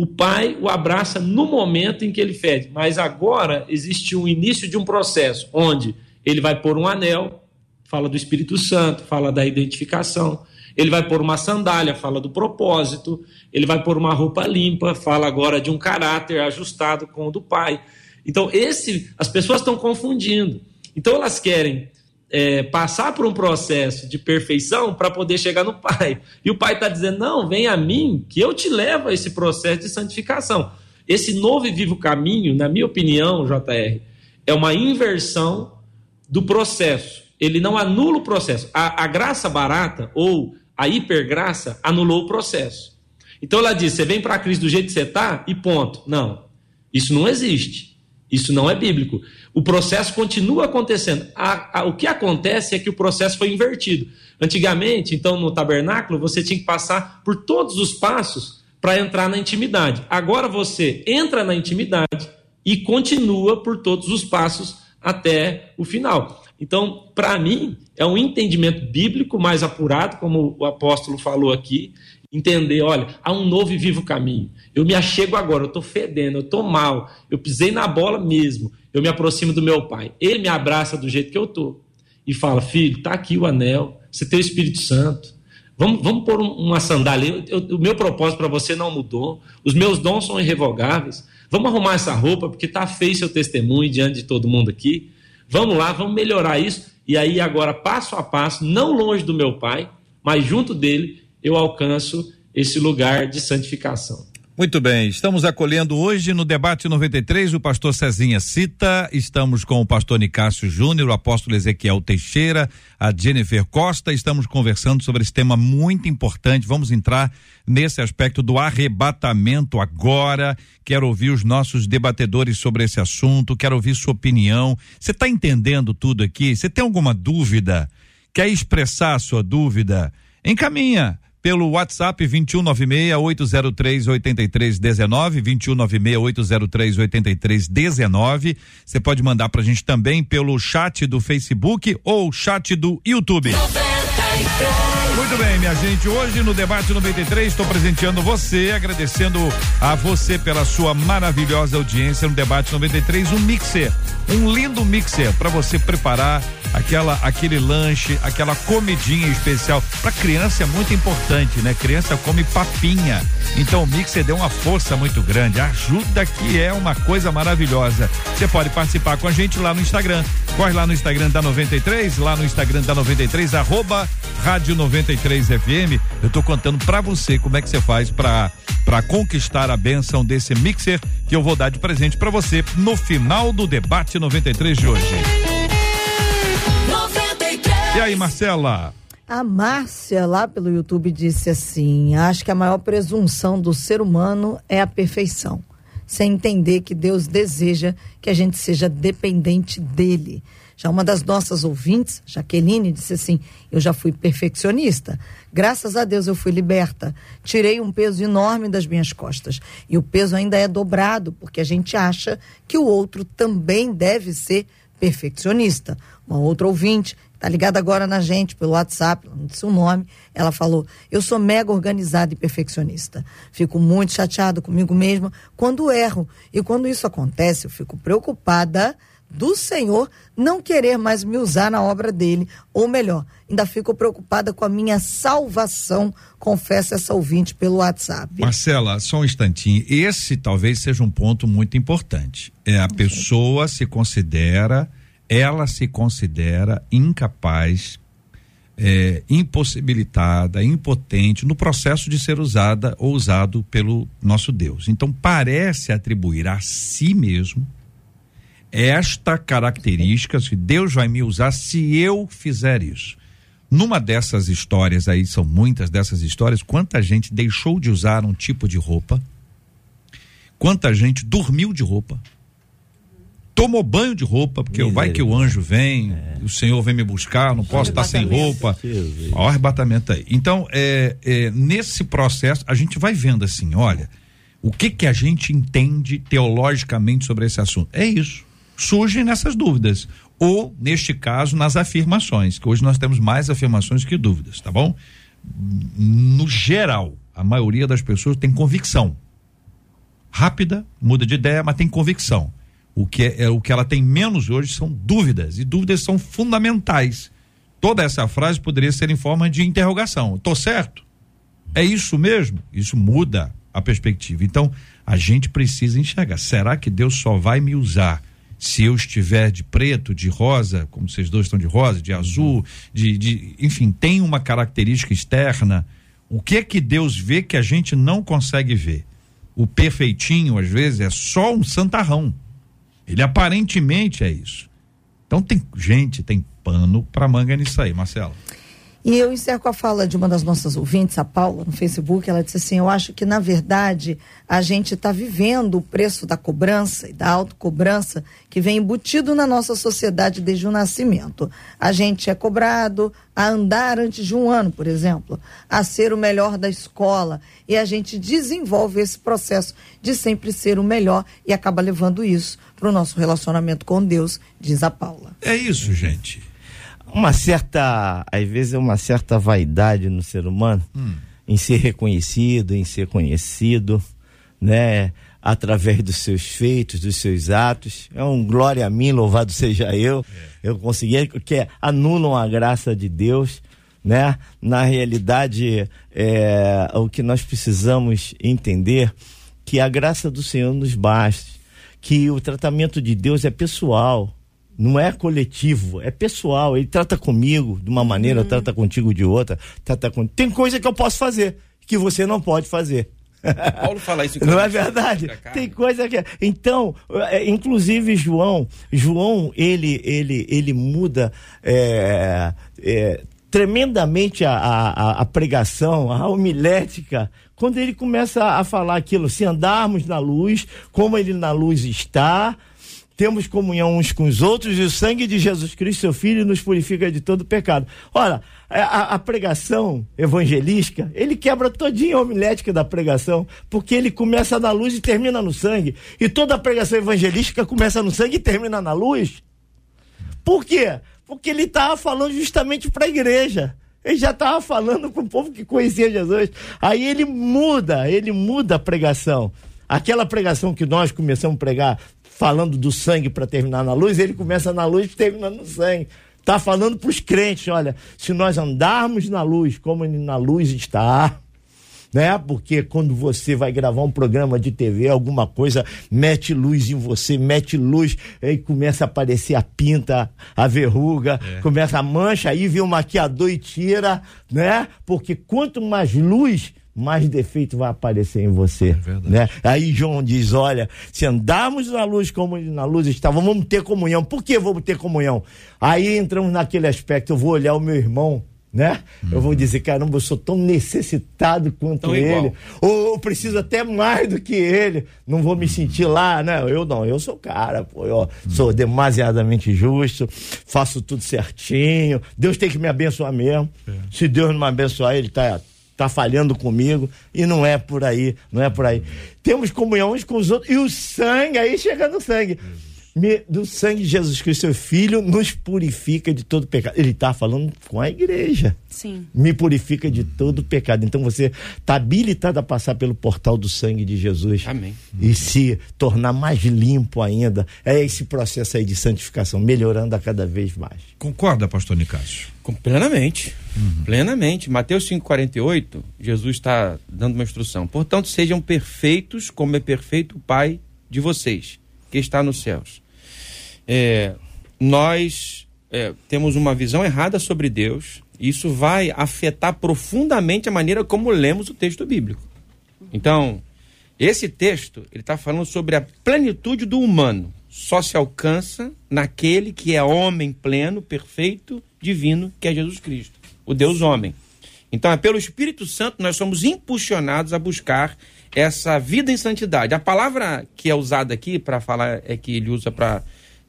O pai o abraça no momento em que ele fede, mas agora existe um início de um processo onde ele vai pôr um anel, fala do Espírito Santo, fala da identificação. Ele vai pôr uma sandália, fala do propósito. Ele vai pôr uma roupa limpa, fala agora de um caráter ajustado com o do pai. Então, esse, as pessoas estão confundindo. Então, elas querem é, passar por um processo de perfeição para poder chegar no pai. E o pai está dizendo: não, vem a mim, que eu te levo a esse processo de santificação. Esse novo e vivo caminho, na minha opinião, JR, é uma inversão do processo. Ele não anula o processo. A, a graça barata ou a hipergraça anulou o processo. Então ela diz: você vem para Cristo do jeito que você está e ponto. Não. Isso não existe. Isso não é bíblico. O processo continua acontecendo. A, a, o que acontece é que o processo foi invertido. Antigamente, então, no tabernáculo, você tinha que passar por todos os passos para entrar na intimidade. Agora você entra na intimidade e continua por todos os passos até o final. Então, para mim, é um entendimento bíblico mais apurado, como o apóstolo falou aqui, entender, olha, há um novo e vivo caminho. Eu me achego agora, eu estou fedendo, eu estou mal, eu pisei na bola mesmo, eu me aproximo do meu pai. Ele me abraça do jeito que eu estou e fala, filho, está aqui o anel, você tem o Espírito Santo, vamos, vamos pôr uma sandália, eu, eu, o meu propósito para você não mudou, os meus dons são irrevogáveis, Vamos arrumar essa roupa, porque está feio seu testemunho diante de todo mundo aqui. Vamos lá, vamos melhorar isso. E aí, agora, passo a passo, não longe do meu pai, mas junto dele, eu alcanço esse lugar de santificação. Muito bem, estamos acolhendo hoje no debate 93 o pastor Cezinha Cita, estamos com o pastor Nicásio Júnior, o apóstolo Ezequiel Teixeira, a Jennifer Costa, estamos conversando sobre esse tema muito importante. Vamos entrar nesse aspecto do arrebatamento agora. Quero ouvir os nossos debatedores sobre esse assunto, quero ouvir sua opinião. Você está entendendo tudo aqui? Você tem alguma dúvida? Quer expressar a sua dúvida? Encaminha pelo WhatsApp 2196-803-8319, 2196-803-8319. Você pode mandar para a gente também pelo chat do Facebook ou chat do YouTube. Muito bem, minha gente. Hoje no Debate 93 estou presenteando você, agradecendo a você pela sua maravilhosa audiência no Debate 93, um mixer, um lindo mixer para você preparar aquela aquele lanche, aquela comidinha especial. Para criança é muito importante, né? Criança come papinha. Então o mixer deu uma força muito grande. Ajuda que é uma coisa maravilhosa. Você pode participar com a gente lá no Instagram, Corre lá no Instagram da 93, lá no Instagram da 93, arroba Rádio 93 FM. Eu tô contando para você como é que você faz para para conquistar a benção desse mixer que eu vou dar de presente para você no final do debate 93 de hoje. 93. E aí, Marcela? A Márcia, lá pelo YouTube, disse assim: Acho que a maior presunção do ser humano é a perfeição, sem entender que Deus deseja que a gente seja dependente dele. Já uma das nossas ouvintes, Jaqueline, disse assim: Eu já fui perfeccionista. Graças a Deus eu fui liberta. Tirei um peso enorme das minhas costas. E o peso ainda é dobrado, porque a gente acha que o outro também deve ser perfeccionista. Uma outra ouvinte tá ligada agora na gente pelo WhatsApp, não disse o nome, ela falou: "Eu sou mega organizada e perfeccionista. Fico muito chateada comigo mesma quando erro, e quando isso acontece, eu fico preocupada do Senhor não querer mais me usar na obra dele, ou melhor, ainda fico preocupada com a minha salvação, confessa essa ouvinte pelo WhatsApp. Marcela, só um instantinho, esse talvez seja um ponto muito importante. É a pessoa se considera ela se considera incapaz, é, impossibilitada, impotente no processo de ser usada ou usado pelo nosso Deus. Então, parece atribuir a si mesmo esta característica que Deus vai me usar se eu fizer isso. Numa dessas histórias aí, são muitas dessas histórias, quanta gente deixou de usar um tipo de roupa, quanta gente dormiu de roupa, tomou banho de roupa, porque vai que o anjo vem, é. o Senhor vem me buscar, não posso estar sem roupa. Olha o arrebatamento aí. Então, é, é, nesse processo, a gente vai vendo assim, olha, o que que a gente entende teologicamente sobre esse assunto? É isso. Surgem nessas dúvidas. Ou, neste caso, nas afirmações, que hoje nós temos mais afirmações que dúvidas, tá bom? No geral, a maioria das pessoas tem convicção. Rápida, muda de ideia, mas tem convicção. O que é, é, o que ela tem menos hoje são dúvidas e dúvidas são fundamentais. Toda essa frase poderia ser em forma de interrogação. Tô certo? É isso mesmo? Isso muda a perspectiva. Então, a gente precisa enxergar. Será que Deus só vai me usar se eu estiver de preto, de rosa, como vocês dois estão de rosa, de azul, de, de enfim, tem uma característica externa? O que é que Deus vê que a gente não consegue ver? O perfeitinho, às vezes, é só um santarrão. Ele aparentemente é isso. Então tem gente, tem pano para manga nisso aí, Marcelo. E eu encerro com a fala de uma das nossas ouvintes, a Paula, no Facebook. Ela disse assim: Eu acho que, na verdade, a gente está vivendo o preço da cobrança e da autocobrança que vem embutido na nossa sociedade desde o nascimento. A gente é cobrado a andar antes de um ano, por exemplo, a ser o melhor da escola. E a gente desenvolve esse processo de sempre ser o melhor e acaba levando isso para o nosso relacionamento com Deus, diz a Paula. É isso, gente uma certa, às vezes é uma certa vaidade no ser humano hum. em ser reconhecido, em ser conhecido, né? Através dos seus feitos, dos seus atos. É um glória a mim, louvado seja eu. É. Eu consegui, que anulam a graça de Deus, né? Na realidade, é, o que nós precisamos entender que a graça do Senhor nos basta, que o tratamento de Deus é pessoal, não é coletivo, é pessoal. Ele trata comigo de uma maneira, uhum. trata contigo de outra. Trata com... Tem coisa que eu posso fazer que você não pode fazer. Paulo fala isso. Não é verdade? Tem coisa que. Então, é, inclusive João, João ele ele ele muda é, é, tremendamente a, a, a, pregação, a homilética, quando ele começa a falar aquilo, se andarmos na luz, como ele na luz está, temos comunhão uns com os outros e o sangue de Jesus Cristo, seu Filho, nos purifica de todo pecado. Olha, a, a pregação evangelística, ele quebra todinha a homilética da pregação, porque ele começa na luz e termina no sangue. E toda a pregação evangelística começa no sangue e termina na luz. Por quê? Porque ele estava falando justamente para a igreja. Ele já estava falando para o povo que conhecia Jesus. Aí ele muda, ele muda a pregação. Aquela pregação que nós começamos a pregar falando do sangue para terminar na luz, ele começa na luz e termina no sangue. Está falando para os crentes: olha, se nós andarmos na luz como na luz está, né? Porque quando você vai gravar um programa de TV, alguma coisa mete luz em você, mete luz e começa a aparecer a pinta, a verruga, é. começa a mancha, aí vem o maquiador e tira, né? Porque quanto mais luz, mais defeito vai aparecer em você. É né? Aí João diz: olha, se andarmos na luz como na luz está, vamos ter comunhão. Por que vamos ter comunhão? Aí entramos naquele aspecto, eu vou olhar o meu irmão né? Uhum. Eu vou dizer, caramba, eu sou tão necessitado quanto tão ele, igual. ou eu preciso até mais do que ele, não vou me sentir lá, né? Eu não, eu sou cara, pô, eu uhum. sou demasiadamente justo, faço tudo certinho, Deus tem que me abençoar mesmo, é. se Deus não me abençoar, ele tá, tá falhando comigo, e não é por aí, não é por aí. Temos comunhão uns com os outros, e o sangue, aí chega no sangue. Uhum do sangue de Jesus Cristo, seu Filho, nos purifica de todo pecado. Ele está falando com a igreja. Sim. Me purifica de todo pecado. Então você está habilitado a passar pelo portal do sangue de Jesus. Amém. E se tornar mais limpo ainda. É esse processo aí de santificação, melhorando a cada vez mais. Concorda, pastor Nicásio? Plenamente. Uhum. Plenamente. Mateus 5,48, Jesus está dando uma instrução. Portanto, sejam perfeitos como é perfeito o Pai de vocês que está nos céus. É, nós é, temos uma visão errada sobre Deus, e isso vai afetar profundamente a maneira como lemos o texto bíblico. Então, esse texto ele está falando sobre a plenitude do humano. Só se alcança naquele que é homem pleno, perfeito, divino, que é Jesus Cristo, o Deus homem. Então, é pelo Espírito Santo nós somos impulsionados a buscar essa vida em santidade. A palavra que é usada aqui para falar, é que ele usa para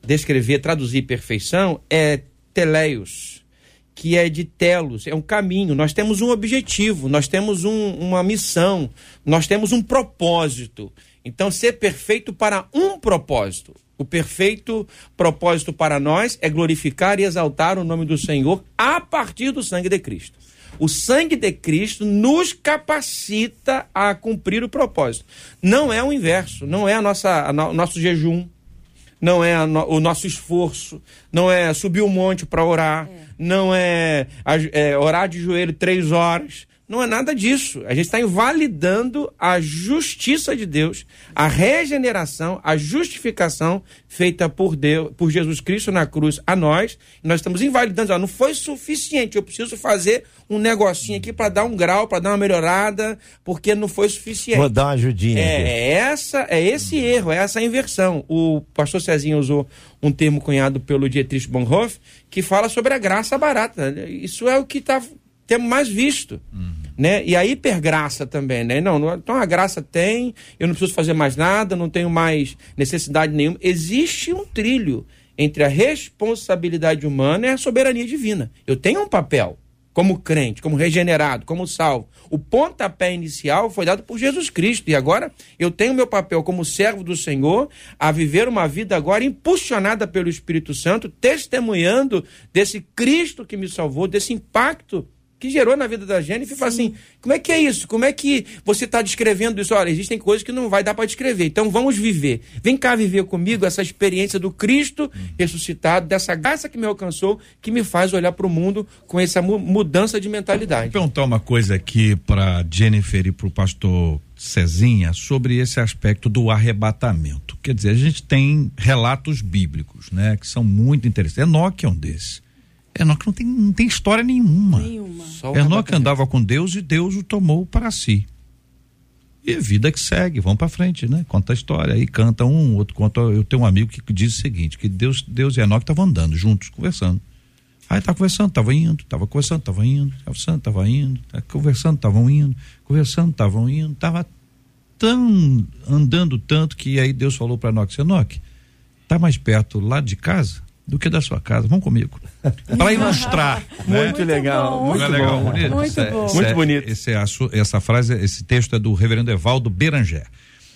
descrever, traduzir perfeição, é teleios, que é de telos, é um caminho. Nós temos um objetivo, nós temos um, uma missão, nós temos um propósito. Então, ser perfeito para um propósito. O perfeito propósito para nós é glorificar e exaltar o nome do Senhor a partir do sangue de Cristo. O sangue de Cristo nos capacita a cumprir o propósito. Não é o inverso, não é a nossa, a no, o nosso jejum, não é no, o nosso esforço, não é subir o um monte para orar, é. não é, é orar de joelho três horas, não é nada disso. A gente está invalidando a justiça de Deus, a regeneração, a justificação feita por Deus, por Jesus Cristo na cruz a nós. Nós estamos invalidando. não foi suficiente. Eu preciso fazer um negocinho aqui para dar um grau, para dar uma melhorada, porque não foi suficiente. Vou dar uma ajudinha. É, é essa, é esse erro, é essa inversão. O pastor Cezinho usou um termo cunhado pelo Dietrich Bonhoeffer que fala sobre a graça barata. Isso é o que está temos mais visto. Uhum. Né? E a hipergraça também, né? Não, então a graça tem, eu não preciso fazer mais nada, não tenho mais necessidade nenhuma. Existe um trilho entre a responsabilidade humana e a soberania divina. Eu tenho um papel como crente, como regenerado, como salvo. O pontapé inicial foi dado por Jesus Cristo e agora eu tenho meu papel como servo do Senhor a viver uma vida agora impulsionada pelo Espírito Santo, testemunhando desse Cristo que me salvou, desse impacto que gerou na vida da Jennifer e fala assim: como é que é isso? Como é que você está descrevendo isso? Olha, existem coisas que não vai dar para descrever, então vamos viver. Vem cá viver comigo essa experiência do Cristo ressuscitado, dessa graça que me alcançou, que me faz olhar para o mundo com essa mudança de mentalidade. Vou perguntar uma coisa aqui para Jennifer e para o pastor Cezinha sobre esse aspecto do arrebatamento. Quer dizer, a gente tem relatos bíblicos, né, que são muito interessantes. Enoque é um desses. Enoque não tem, não tem história nenhuma. Nenhuma. Enoque andava com Deus e Deus o tomou para si. E a vida que segue, vamos para frente, né? Conta a história, aí canta um, outro conta. Eu tenho um amigo que diz o seguinte: que Deus, Deus e Enoque estavam andando juntos, conversando. Aí tá conversando, tava indo, tava conversando, tava indo, conversando, tava indo, tava conversando, estavam indo, conversando, estavam indo, tava tão andando tanto que aí Deus falou para Enoque, Enoque, tá mais perto lá de casa do que da sua casa. Vamos comigo. Para ilustrar. né? Muito legal. Muito, legal. Bonito. Muito, é, bom. muito é, bonito. Esse é essa frase, esse texto é do reverendo Evaldo Beranger.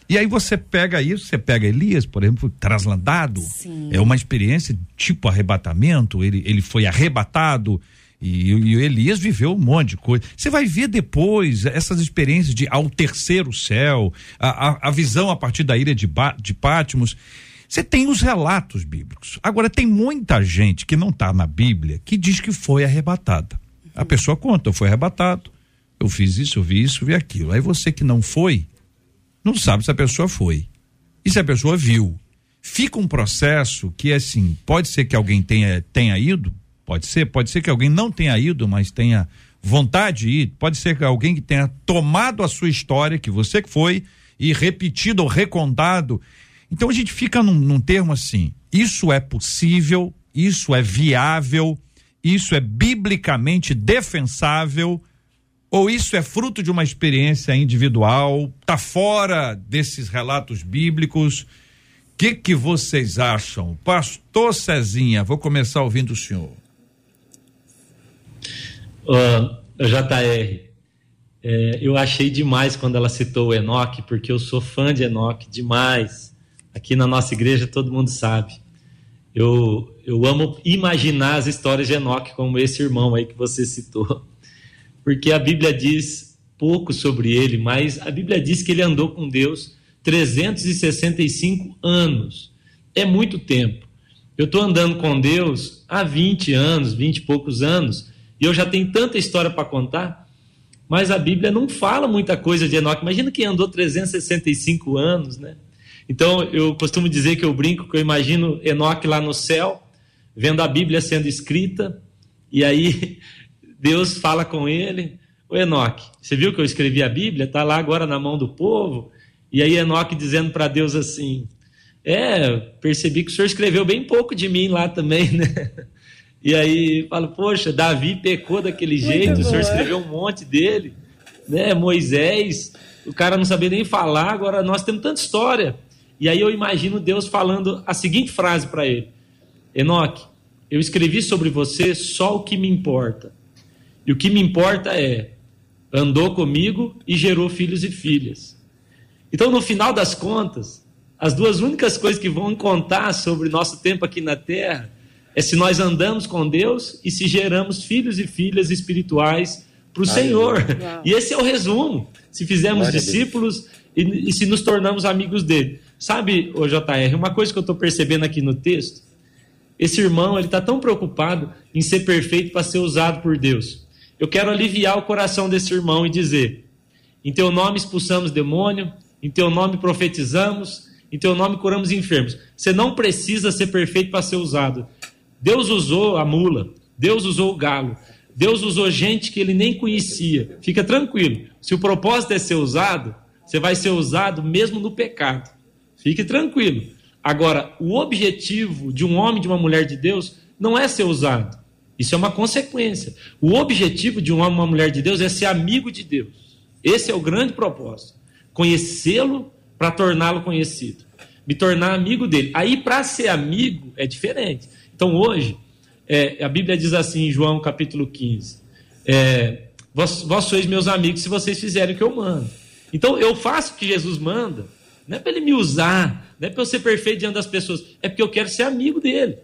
E aí você pega isso, você pega Elias, por exemplo, traslandado. Sim. É uma experiência tipo arrebatamento. Ele, ele foi arrebatado. E, e o Elias viveu um monte de coisa. Você vai ver depois essas experiências de ao terceiro céu, a, a, a visão a partir da ilha de, ba, de Pátimos. Você tem os relatos bíblicos. Agora, tem muita gente que não está na Bíblia que diz que foi arrebatada. A pessoa conta, eu fui arrebatado, eu fiz isso, eu vi isso, eu vi aquilo. Aí você que não foi, não sabe se a pessoa foi. E se a pessoa viu. Fica um processo que, assim, pode ser que alguém tenha, tenha ido, pode ser, pode ser que alguém não tenha ido, mas tenha vontade de ir, pode ser que alguém que tenha tomado a sua história, que você que foi, e repetido ou recontado. Então a gente fica num, num termo assim: isso é possível, isso é viável, isso é biblicamente defensável ou isso é fruto de uma experiência individual, tá fora desses relatos bíblicos? O que que vocês acham? Pastor Cezinha, vou começar ouvindo o senhor. Uh, JR, é, eu achei demais quando ela citou o Enoque, porque eu sou fã de Enoque demais. Aqui na nossa igreja todo mundo sabe. Eu, eu amo imaginar as histórias de Enoque, como esse irmão aí que você citou. Porque a Bíblia diz pouco sobre ele, mas a Bíblia diz que ele andou com Deus 365 anos. É muito tempo. Eu estou andando com Deus há 20 anos, 20 e poucos anos, e eu já tenho tanta história para contar, mas a Bíblia não fala muita coisa de Enoque. Imagina quem andou 365 anos, né? Então, eu costumo dizer que eu brinco que eu imagino Enoque lá no céu, vendo a Bíblia sendo escrita, e aí Deus fala com ele: Ô Enoque, você viu que eu escrevi a Bíblia? Está lá agora na mão do povo. E aí Enoque dizendo para Deus assim: É, percebi que o senhor escreveu bem pouco de mim lá também, né? E aí fala: Poxa, Davi pecou daquele jeito, Muito o senhor escreveu um monte dele, né? Moisés, o cara não sabia nem falar, agora nós temos tanta história. E aí eu imagino Deus falando a seguinte frase para ele: Enoque, eu escrevi sobre você só o que me importa. E o que me importa é andou comigo e gerou filhos e filhas. Então, no final das contas, as duas únicas coisas que vão contar sobre nosso tempo aqui na Terra é se nós andamos com Deus e se geramos filhos e filhas espirituais para o Senhor. Uau. E esse é o resumo. Se fizermos Glória discípulos e, e, se nos tornamos amigos dele. Sabe, o JR, uma coisa que eu estou percebendo aqui no texto, esse irmão ele está tão preocupado em ser perfeito para ser usado por Deus. Eu quero aliviar o coração desse irmão e dizer: em teu nome expulsamos demônio, em teu nome profetizamos, em teu nome curamos enfermos. Você não precisa ser perfeito para ser usado. Deus usou a mula, Deus usou o galo, Deus usou gente que ele nem conhecia. Fica tranquilo. Se o propósito é ser usado, você vai ser usado mesmo no pecado. Fique tranquilo. Agora, o objetivo de um homem, de uma mulher de Deus, não é ser usado. Isso é uma consequência. O objetivo de um homem uma mulher de Deus é ser amigo de Deus. Esse é o grande propósito. Conhecê-lo para torná-lo conhecido. Me tornar amigo dele. Aí, para ser amigo, é diferente. Então, hoje, é, a Bíblia diz assim em João capítulo 15: é, vós sois meus amigos se vocês fizerem o que eu mando. Então, eu faço o que Jesus manda não é para ele me usar, não é para eu ser perfeito diante das pessoas, é porque eu quero ser amigo dele.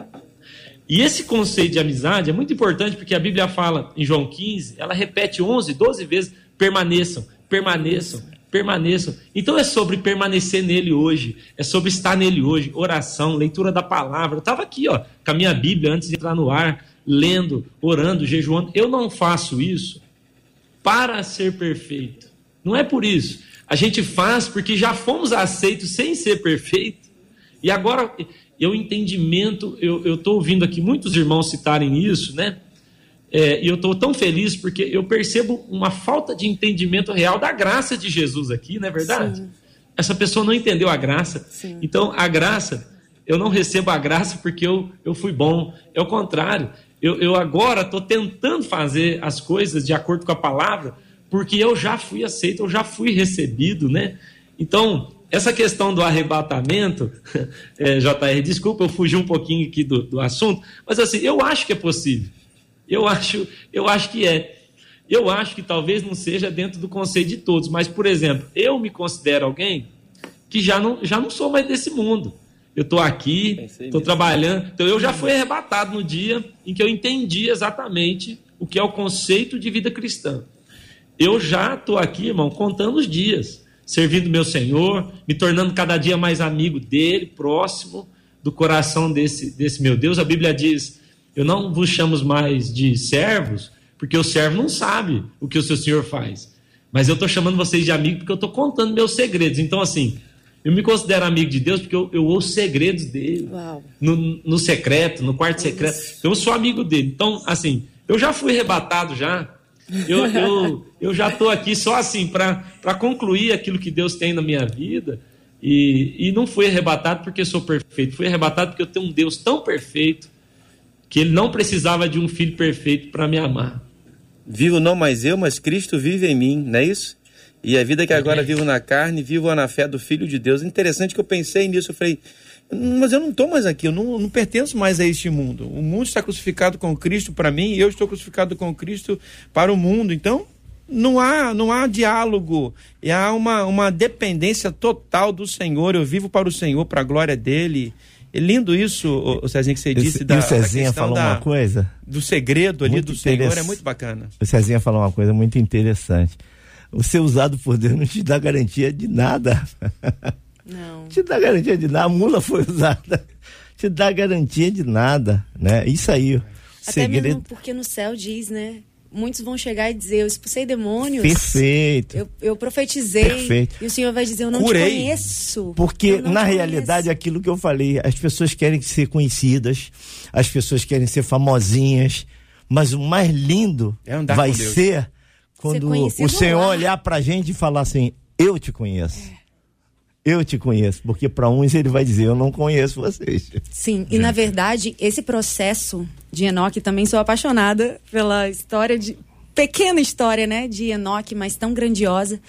E esse conceito de amizade é muito importante porque a Bíblia fala em João 15, ela repete 11, 12 vezes: permaneçam, permaneçam, permaneçam. Então é sobre permanecer nele hoje, é sobre estar nele hoje, oração, leitura da palavra. Eu estava aqui, ó, com a minha Bíblia antes de entrar no ar, lendo, orando, jejuando. Eu não faço isso para ser perfeito. Não é por isso. A gente faz porque já fomos aceitos sem ser perfeito. E agora, eu entendimento, eu estou ouvindo aqui muitos irmãos citarem isso, né? É, e eu estou tão feliz porque eu percebo uma falta de entendimento real da graça de Jesus aqui, não é verdade? Sim. Essa pessoa não entendeu a graça. Sim. Então, a graça, eu não recebo a graça porque eu, eu fui bom. É o contrário. Eu, eu agora estou tentando fazer as coisas de acordo com a palavra, porque eu já fui aceito, eu já fui recebido, né? Então, essa questão do arrebatamento, é, JR, desculpa, eu fugi um pouquinho aqui do, do assunto, mas assim, eu acho que é possível. Eu acho, eu acho que é. Eu acho que talvez não seja dentro do conceito de todos, mas, por exemplo, eu me considero alguém que já não, já não sou mais desse mundo. Eu estou aqui, estou trabalhando. Então, eu já fui arrebatado no dia em que eu entendi exatamente o que é o conceito de vida cristã. Eu já estou aqui, irmão, contando os dias, servindo meu Senhor, me tornando cada dia mais amigo dele, próximo do coração desse, desse meu Deus. A Bíblia diz: Eu não vos chamo mais de servos, porque o servo não sabe o que o seu senhor faz. Mas eu estou chamando vocês de amigo porque eu estou contando meus segredos. Então, assim, eu me considero amigo de Deus porque eu, eu ouço segredos dele. No, no, secreto, no quarto secreto. Eu sou amigo dele. Então, assim, eu já fui arrebatado já. Eu, eu, eu já estou aqui só assim para concluir aquilo que Deus tem na minha vida. E, e não fui arrebatado porque sou perfeito. Fui arrebatado porque eu tenho um Deus tão perfeito que ele não precisava de um filho perfeito para me amar. Vivo não mais eu, mas Cristo vive em mim, não é isso? E a vida que agora vivo na carne, vivo na fé do Filho de Deus. Interessante que eu pensei nisso, eu falei, mas eu não estou mais aqui, eu não, não, pertenço mais a este mundo. O mundo está crucificado com Cristo para mim e eu estou crucificado com Cristo para o mundo. Então, não há, não há diálogo, e há uma, uma dependência total do Senhor. Eu vivo para o Senhor, para a glória dele. É lindo isso, o Cezinha, que você disse. Esse, da, o Cezinha falou da, uma coisa. Do segredo ali do Senhor, é muito bacana. O Cezinha falou uma coisa muito interessante. O ser usado por Deus não te dá garantia de nada. Não. te dá garantia de nada. A mula foi usada. Te dá garantia de nada, né? Isso aí. Até segredo... mesmo porque no céu diz, né? muitos vão chegar e dizer: Eu expulsei demônios. Perfeito. Eu, eu profetizei. Perfeito. E o Senhor vai dizer: Eu não Curei. te conheço. Porque, na realidade, é aquilo que eu falei: as pessoas querem ser conhecidas, as pessoas querem ser famosinhas, mas o mais lindo é vai ser quando ser o Senhor olhar pra gente e falar assim: Eu te conheço. É. Eu te conheço, porque para uns ele vai dizer, eu não conheço vocês. Sim, e na verdade, esse processo de Enoque também sou apaixonada pela história de. Pequena história, né, de Enoque, mas tão grandiosa.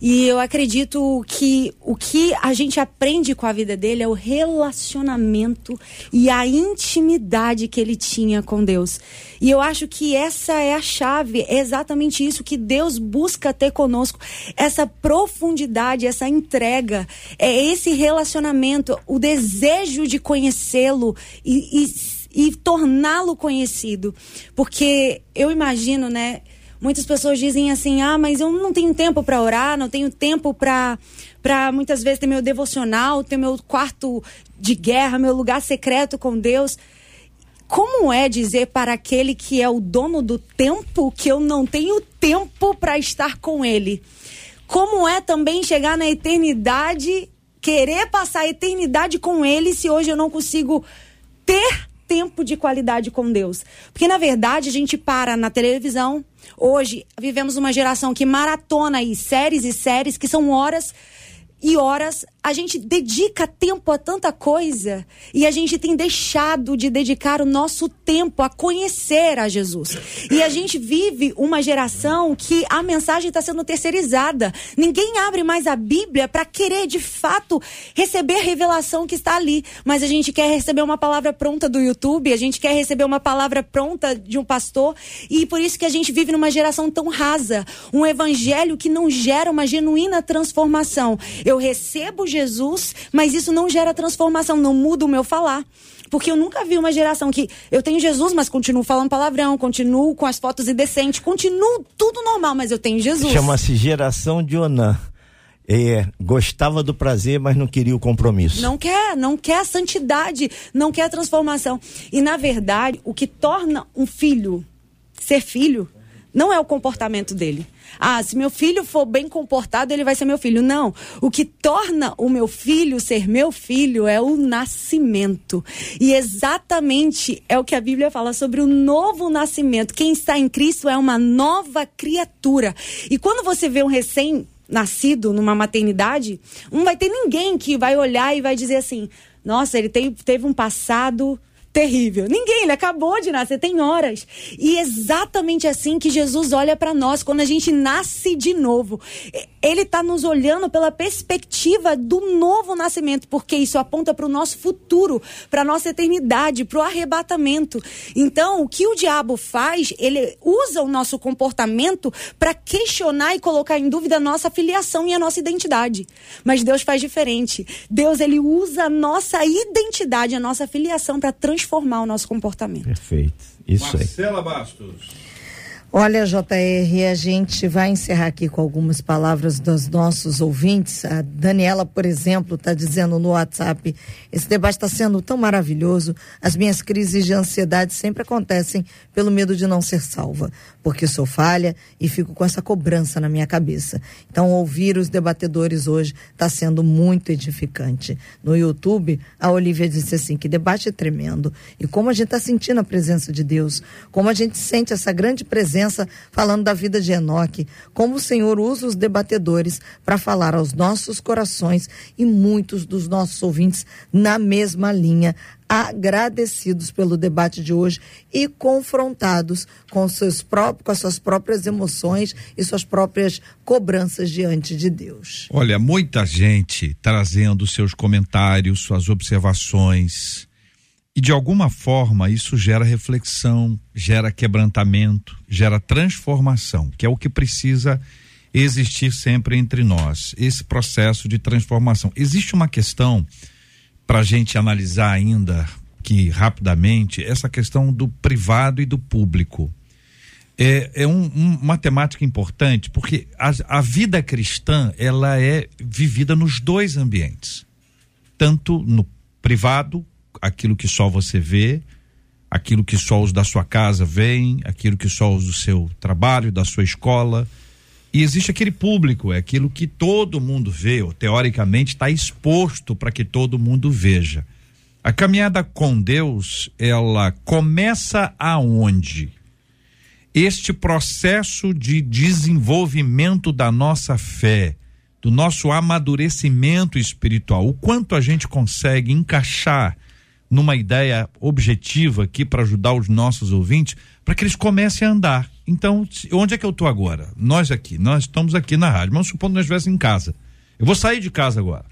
E eu acredito que o que a gente aprende com a vida dele é o relacionamento e a intimidade que ele tinha com Deus. E eu acho que essa é a chave, é exatamente isso que Deus busca ter conosco, essa profundidade, essa entrega, é esse relacionamento, o desejo de conhecê-lo e, e, e torná-lo conhecido. Porque eu imagino, né? Muitas pessoas dizem assim: ah, mas eu não tenho tempo para orar, não tenho tempo para para muitas vezes ter meu devocional, ter meu quarto de guerra, meu lugar secreto com Deus. Como é dizer para aquele que é o dono do tempo que eu não tenho tempo para estar com ele? Como é também chegar na eternidade, querer passar a eternidade com ele se hoje eu não consigo ter tempo de qualidade com Deus? Porque na verdade a gente para na televisão, Hoje, vivemos uma geração que maratona aí séries e séries que são horas e horas, a gente dedica tempo a tanta coisa e a gente tem deixado de dedicar o nosso tempo a conhecer a Jesus. E a gente vive uma geração que a mensagem está sendo terceirizada. Ninguém abre mais a Bíblia para querer de fato receber a revelação que está ali. Mas a gente quer receber uma palavra pronta do YouTube, a gente quer receber uma palavra pronta de um pastor. E por isso que a gente vive numa geração tão rasa. Um evangelho que não gera uma genuína transformação eu recebo Jesus, mas isso não gera transformação, não muda o meu falar. Porque eu nunca vi uma geração que eu tenho Jesus, mas continuo falando palavrão, continuo com as fotos indecentes, continuo tudo normal, mas eu tenho Jesus. Chama-se geração de Onã. É, gostava do prazer, mas não queria o compromisso. Não quer, não quer a santidade, não quer a transformação. E na verdade, o que torna um filho ser filho não é o comportamento dele. Ah, se meu filho for bem comportado, ele vai ser meu filho. Não. O que torna o meu filho ser meu filho é o nascimento. E exatamente é o que a Bíblia fala sobre o novo nascimento. Quem está em Cristo é uma nova criatura. E quando você vê um recém nascido numa maternidade, não vai ter ninguém que vai olhar e vai dizer assim: nossa, ele teve um passado terrível. Ninguém, ele acabou de nascer, tem horas. E exatamente assim que Jesus olha para nós quando a gente nasce de novo. Ele está nos olhando pela perspectiva do novo nascimento, porque isso aponta para o nosso futuro, para nossa eternidade, para o arrebatamento. Então, o que o diabo faz, ele usa o nosso comportamento para questionar e colocar em dúvida a nossa filiação e a nossa identidade. Mas Deus faz diferente. Deus ele usa a nossa identidade, a nossa filiação para transformar o nosso comportamento. Perfeito. Isso Marcela aí. Bastos. Olha, JR, a gente vai encerrar aqui com algumas palavras dos nossos ouvintes. A Daniela, por exemplo, está dizendo no WhatsApp: esse debate está sendo tão maravilhoso. As minhas crises de ansiedade sempre acontecem pelo medo de não ser salva, porque sou falha e fico com essa cobrança na minha cabeça. Então, ouvir os debatedores hoje está sendo muito edificante. No YouTube, a Olivia disse assim: que debate tremendo. E como a gente está sentindo a presença de Deus, como a gente sente essa grande presença falando da vida de Enoque, como o Senhor usa os debatedores para falar aos nossos corações e muitos dos nossos ouvintes na mesma linha, agradecidos pelo debate de hoje e confrontados com, seus próprios, com as suas próprias emoções e suas próprias cobranças diante de Deus. Olha, muita gente trazendo seus comentários, suas observações, e de alguma forma isso gera reflexão, gera quebrantamento, gera transformação, que é o que precisa existir sempre entre nós, esse processo de transformação. Existe uma questão para a gente analisar ainda que rapidamente essa questão do privado e do público. É, é um, um, uma temática importante porque a, a vida cristã ela é vivida nos dois ambientes, tanto no privado aquilo que só você vê, aquilo que só os da sua casa veem, aquilo que só os do seu trabalho, da sua escola. E existe aquele público, é aquilo que todo mundo vê, ou teoricamente está exposto para que todo mundo veja. A caminhada com Deus, ela começa aonde? Este processo de desenvolvimento da nossa fé, do nosso amadurecimento espiritual, o quanto a gente consegue encaixar numa ideia objetiva aqui para ajudar os nossos ouvintes, para que eles comecem a andar. Então, onde é que eu estou agora? Nós aqui, nós estamos aqui na rádio, mas supondo que nós estivéssemos em casa. Eu vou sair de casa agora.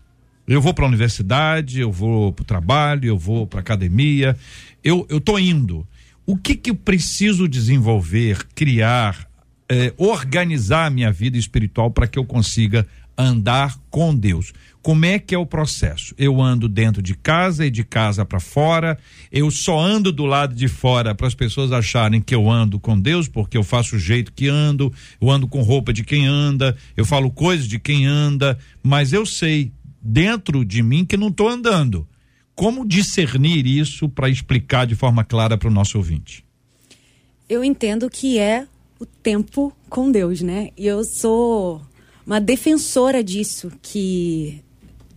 Eu vou para a universidade, eu vou para o trabalho, eu vou para academia, eu tô indo. O que que eu preciso desenvolver, criar, eh, organizar a minha vida espiritual para que eu consiga andar com Deus. Como é que é o processo? Eu ando dentro de casa e de casa para fora. Eu só ando do lado de fora para as pessoas acharem que eu ando com Deus, porque eu faço o jeito que ando, eu ando com roupa de quem anda, eu falo coisas de quem anda, mas eu sei dentro de mim que não estou andando. Como discernir isso para explicar de forma clara para o nosso ouvinte? Eu entendo que é o tempo com Deus, né? E eu sou uma defensora disso, que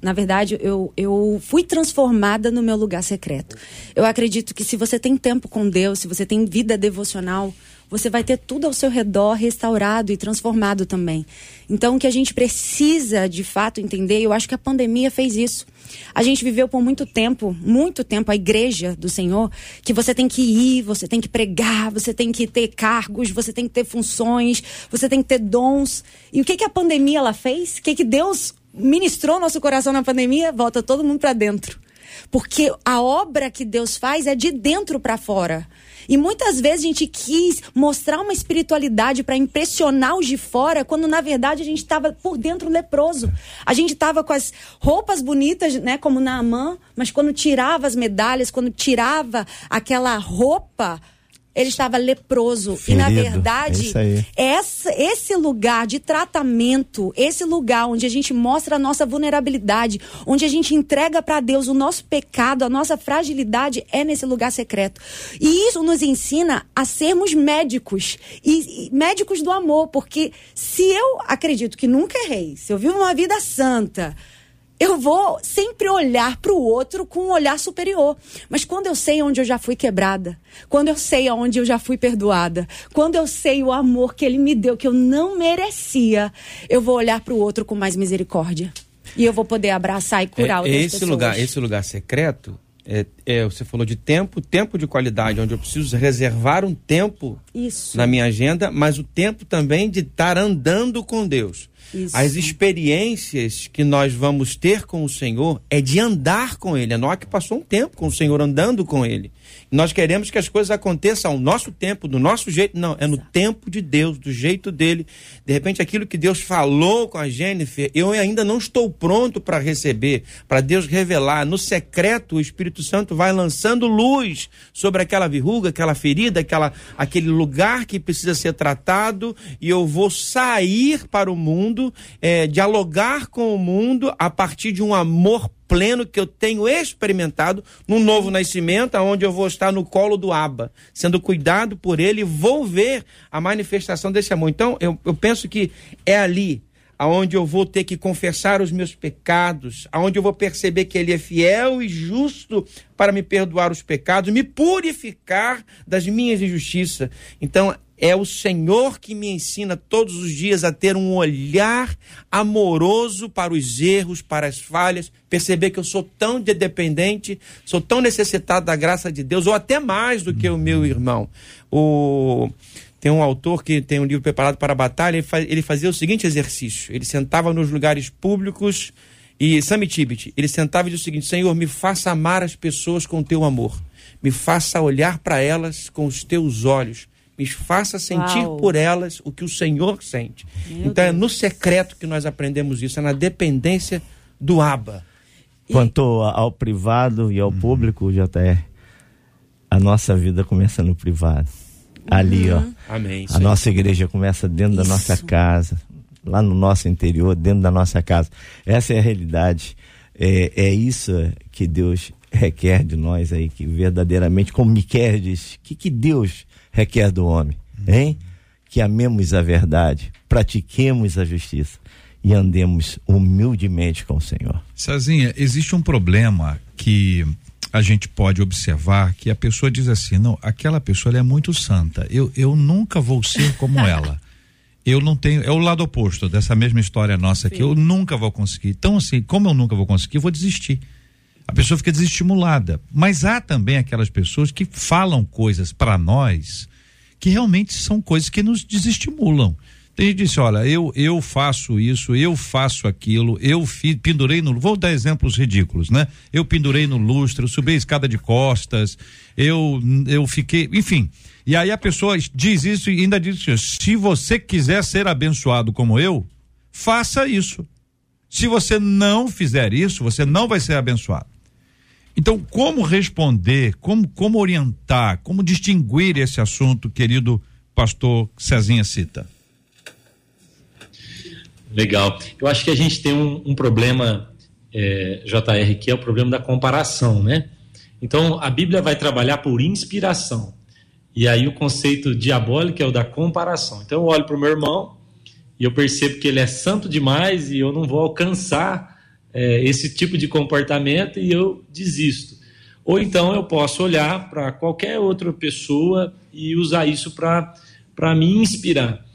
na verdade, eu, eu fui transformada no meu lugar secreto. Eu acredito que se você tem tempo com Deus, se você tem vida devocional, você vai ter tudo ao seu redor restaurado e transformado também. Então, o que a gente precisa de fato entender, eu acho que a pandemia fez isso. A gente viveu por muito tempo, muito tempo, a igreja do Senhor, que você tem que ir, você tem que pregar, você tem que ter cargos, você tem que ter funções, você tem que ter dons. E o que, que a pandemia ela fez? O que, que Deus ministrou nosso coração na pandemia? Volta todo mundo para dentro. Porque a obra que Deus faz é de dentro para fora. E muitas vezes a gente quis mostrar uma espiritualidade para impressionar os de fora, quando na verdade a gente estava por dentro leproso. A gente estava com as roupas bonitas, né, como na Amã, mas quando tirava as medalhas, quando tirava aquela roupa, ele estava leproso. Ferido, e, na verdade, é essa, esse lugar de tratamento, esse lugar onde a gente mostra a nossa vulnerabilidade, onde a gente entrega para Deus o nosso pecado, a nossa fragilidade, é nesse lugar secreto. E isso nos ensina a sermos médicos. E, e médicos do amor, porque se eu acredito que nunca errei, se eu vivo uma vida santa, eu vou sempre olhar para o outro com um olhar superior. Mas quando eu sei onde eu já fui quebrada, quando eu sei aonde eu já fui perdoada, quando eu sei o amor que ele me deu que eu não merecia, eu vou olhar para o outro com mais misericórdia. E eu vou poder abraçar e curar é, outras esse pessoas. lugar, esse lugar secreto é, é, você falou de tempo, tempo de qualidade, onde eu preciso reservar um tempo Isso. na minha agenda, mas o tempo também de estar andando com Deus. Isso. As experiências que nós vamos ter com o Senhor é de andar com Ele. É nós que passou um tempo com o Senhor andando com Ele. Nós queremos que as coisas aconteçam ao nosso tempo, do nosso jeito. Não, é no tempo de Deus, do jeito dele. De repente, aquilo que Deus falou com a Jennifer, eu ainda não estou pronto para receber, para Deus revelar. No secreto, o Espírito Santo vai lançando luz sobre aquela verruga, aquela ferida, aquela, aquele lugar que precisa ser tratado, e eu vou sair para o mundo, é, dialogar com o mundo a partir de um amor pleno que eu tenho experimentado num novo nascimento, onde eu vou estar no colo do Abba, sendo cuidado por ele, vou ver a manifestação desse amor. Então, eu, eu penso que é ali aonde eu vou ter que confessar os meus pecados, aonde eu vou perceber que ele é fiel e justo para me perdoar os pecados, me purificar das minhas injustiças. Então, é o Senhor que me ensina todos os dias a ter um olhar amoroso para os erros, para as falhas, perceber que eu sou tão dependente, sou tão necessitado da graça de Deus, ou até mais do que o meu irmão. O... Tem um autor que tem um livro preparado para a batalha, ele fazia o seguinte exercício: ele sentava nos lugares públicos e Sammy Tibet, ele sentava e dizia o seguinte: Senhor, me faça amar as pessoas com teu amor, me faça olhar para elas com os teus olhos me faça sentir Uau. por elas o que o Senhor sente. Meu então Deus. é no secreto que nós aprendemos isso, é na dependência do Abba. Quanto ao privado e ao uhum. público, JR, a nossa vida começa no privado. Ali, uhum. ó. Amém. A nossa igreja começa dentro isso. da nossa casa, lá no nosso interior, dentro da nossa casa. Essa é a realidade. É, é isso que Deus requer de nós aí, que verdadeiramente, como Miquel diz, que que Deus requer do homem, hein? Que amemos a verdade, pratiquemos a justiça e andemos humildemente com o Senhor. Cezinha, existe um problema que a gente pode observar que a pessoa diz assim, não, aquela pessoa é muito santa, eu, eu nunca vou ser como ela. Eu não tenho, é o lado oposto dessa mesma história nossa aqui, eu nunca vou conseguir. Então, assim, como eu nunca vou conseguir, eu vou desistir. A pessoa fica desestimulada. Mas há também aquelas pessoas que falam coisas para nós que realmente são coisas que nos desestimulam. Tem gente que disse, olha, eu, eu faço isso, eu faço aquilo, eu pendurei no. Vou dar exemplos ridículos, né? Eu pendurei no lustre, eu subi a escada de costas, eu, eu fiquei. Enfim. E aí a pessoa diz isso e ainda diz assim: se você quiser ser abençoado como eu, faça isso. Se você não fizer isso, você não vai ser abençoado. Então, como responder, como, como orientar, como distinguir esse assunto, querido pastor Cezinha Cita? Legal. Eu acho que a gente tem um, um problema, é, JR, que é o problema da comparação, né? Então, a Bíblia vai trabalhar por inspiração. E aí o conceito diabólico é o da comparação. Então, eu olho para o meu irmão, e eu percebo que ele é santo demais e eu não vou alcançar é, esse tipo de comportamento e eu desisto. Ou então eu posso olhar para qualquer outra pessoa e usar isso para me inspirar.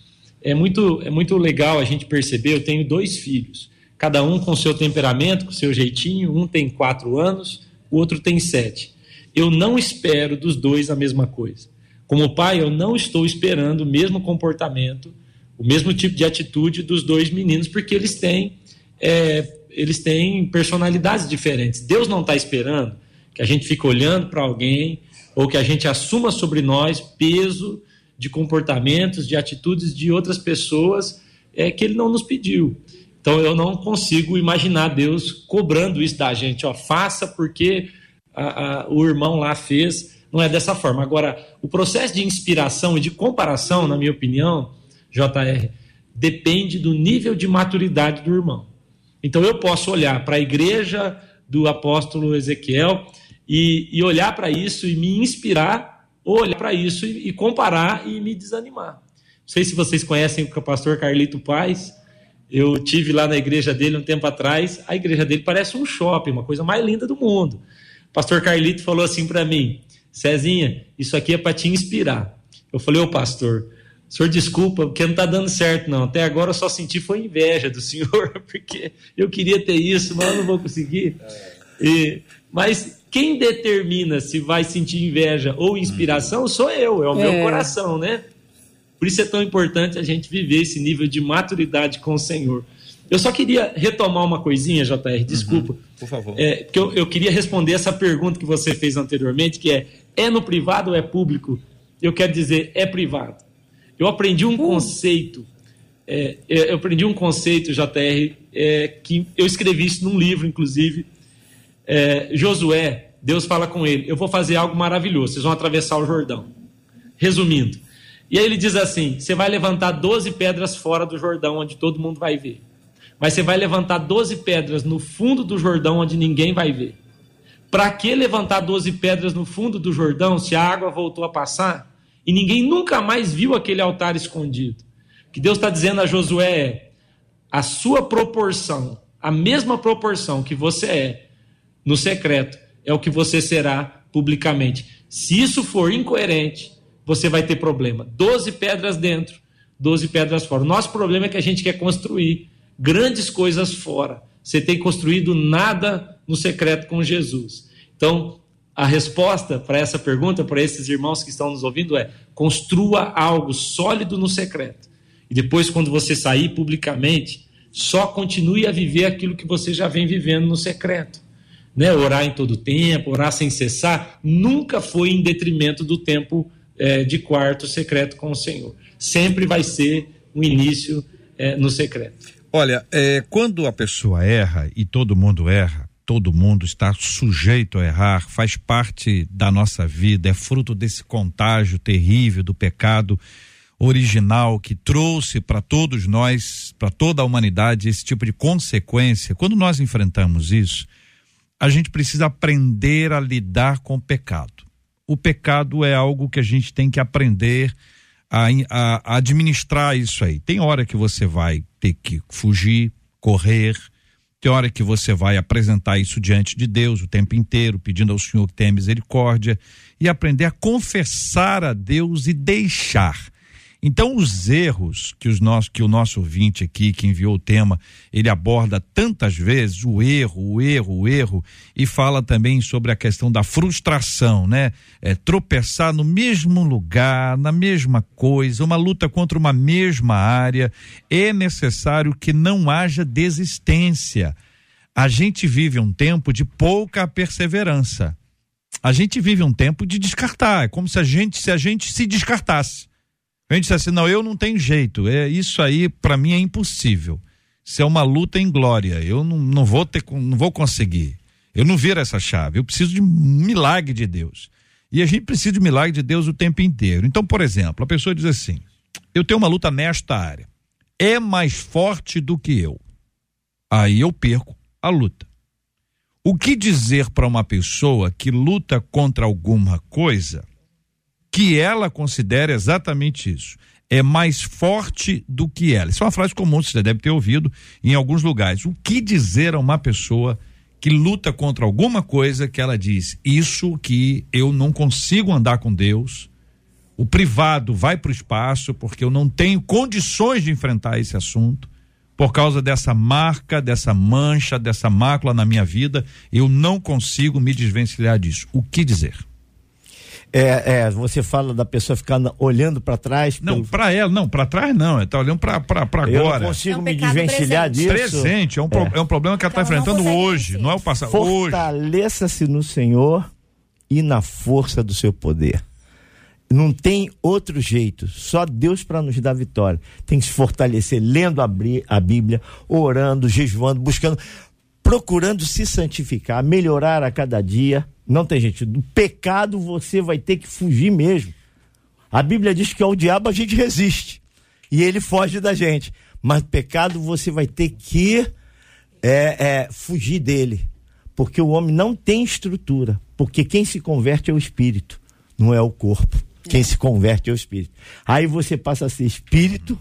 É muito, é muito legal a gente perceber. Eu tenho dois filhos, cada um com seu temperamento, com seu jeitinho. Um tem quatro anos, o outro tem sete. Eu não espero dos dois a mesma coisa. Como pai, eu não estou esperando o mesmo comportamento o mesmo tipo de atitude dos dois meninos, porque eles têm, é, eles têm personalidades diferentes. Deus não está esperando que a gente fique olhando para alguém ou que a gente assuma sobre nós peso de comportamentos, de atitudes de outras pessoas é, que Ele não nos pediu. Então eu não consigo imaginar Deus cobrando isso da gente, ó, faça porque a, a, o irmão lá fez. Não é dessa forma. Agora, o processo de inspiração e de comparação, na minha opinião, JR, depende do nível de maturidade do irmão. Então eu posso olhar para a igreja do apóstolo Ezequiel e, e olhar para isso e me inspirar, ou olhar para isso e, e, comparar e me desanimar. Não sei se vocês conhecem o pastor Carlito Paz. Eu tive lá na igreja dele um tempo atrás. A igreja dele parece um shopping, uma coisa mais linda do mundo. O pastor Carlito falou assim para mim: Cezinha, isso aqui é para te inspirar. Eu falei, ô pastor, o senhor desculpa, porque não está dando certo, não. Até agora eu só senti foi inveja do senhor, porque eu queria ter isso, mas eu não vou conseguir. E, mas quem determina se vai sentir inveja ou inspiração sou eu, é o meu é. coração, né? Por isso é tão importante a gente viver esse nível de maturidade com o Senhor. Eu só queria retomar uma coisinha, JR, desculpa. Uhum, por favor. É, que eu, eu queria responder essa pergunta que você fez anteriormente, que é: é no privado ou é público? Eu quero dizer, é privado. Eu aprendi um uh. conceito, é, é, eu aprendi um conceito, JR, é, que eu escrevi isso num livro, inclusive. É, Josué, Deus fala com ele: Eu vou fazer algo maravilhoso, vocês vão atravessar o Jordão. Resumindo. E aí ele diz assim: Você vai levantar 12 pedras fora do Jordão, onde todo mundo vai ver. Mas você vai levantar 12 pedras no fundo do Jordão, onde ninguém vai ver. Para que levantar 12 pedras no fundo do Jordão se a água voltou a passar e ninguém nunca mais viu aquele altar escondido? O que Deus está dizendo a Josué é: a sua proporção, a mesma proporção que você é no secreto, é o que você será publicamente. Se isso for incoerente, você vai ter problema. Doze pedras dentro, doze pedras fora. O nosso problema é que a gente quer construir grandes coisas fora. Você tem construído nada no secreto com Jesus. Então, a resposta para essa pergunta, para esses irmãos que estão nos ouvindo, é: construa algo sólido no secreto. E depois, quando você sair publicamente, só continue a viver aquilo que você já vem vivendo no secreto. Né? Orar em todo tempo, orar sem cessar, nunca foi em detrimento do tempo é, de quarto secreto com o Senhor. Sempre vai ser o início é, no secreto. Olha, é, quando a pessoa erra, e todo mundo erra, todo mundo está sujeito a errar, faz parte da nossa vida, é fruto desse contágio terrível do pecado original que trouxe para todos nós, para toda a humanidade, esse tipo de consequência. Quando nós enfrentamos isso, a gente precisa aprender a lidar com o pecado. O pecado é algo que a gente tem que aprender a, a, a administrar isso aí. Tem hora que você vai ter que fugir, correr. Tem hora que você vai apresentar isso diante de Deus o tempo inteiro, pedindo ao Senhor que tenha misericórdia e aprender a confessar a Deus e deixar. Então, os erros que, os nossos, que o nosso ouvinte aqui, que enviou o tema, ele aborda tantas vezes o erro, o erro, o erro, e fala também sobre a questão da frustração, né? É, tropeçar no mesmo lugar, na mesma coisa, uma luta contra uma mesma área. É necessário que não haja desistência. A gente vive um tempo de pouca perseverança. A gente vive um tempo de descartar. É como se a gente, se a gente se descartasse. A gente disse assim, não, eu não tenho jeito, é isso aí para mim é impossível. Isso é uma luta em glória, eu não, não vou ter, não vou conseguir. Eu não viro essa chave, eu preciso de um milagre de Deus. E a gente precisa de milagre de Deus o tempo inteiro. Então, por exemplo, a pessoa diz assim: eu tenho uma luta nesta área, é mais forte do que eu. Aí eu perco a luta. O que dizer para uma pessoa que luta contra alguma coisa que ela considera exatamente isso. É mais forte do que ela. Isso é uma frase comum, você deve ter ouvido em alguns lugares. O que dizer a uma pessoa que luta contra alguma coisa que ela diz, isso que eu não consigo andar com Deus, o privado vai para o espaço porque eu não tenho condições de enfrentar esse assunto, por causa dessa marca, dessa mancha, dessa mácula na minha vida, eu não consigo me desvencilhar disso. O que dizer? É, é, você fala da pessoa ficar olhando para trás. Não, pelo... para ela, não, para trás não, ela tá olhando para agora. Eu não consigo é um me desvencilhar presente. disso. Presente, é um, é. é um problema que ela está enfrentando não hoje, não é o passado. Fortaleça-se no Senhor e na força do seu poder. Não tem outro jeito, só Deus para nos dar vitória. Tem que se fortalecer lendo a Bíblia, orando, jejuando, buscando, procurando se santificar, melhorar a cada dia não tem gente. Do pecado você vai ter que fugir mesmo. A Bíblia diz que ao diabo a gente resiste. E ele foge da gente. Mas pecado você vai ter que é, é, fugir dele. Porque o homem não tem estrutura. Porque quem se converte é o espírito, não é o corpo. Quem se converte é o espírito. Aí você passa a ser espírito,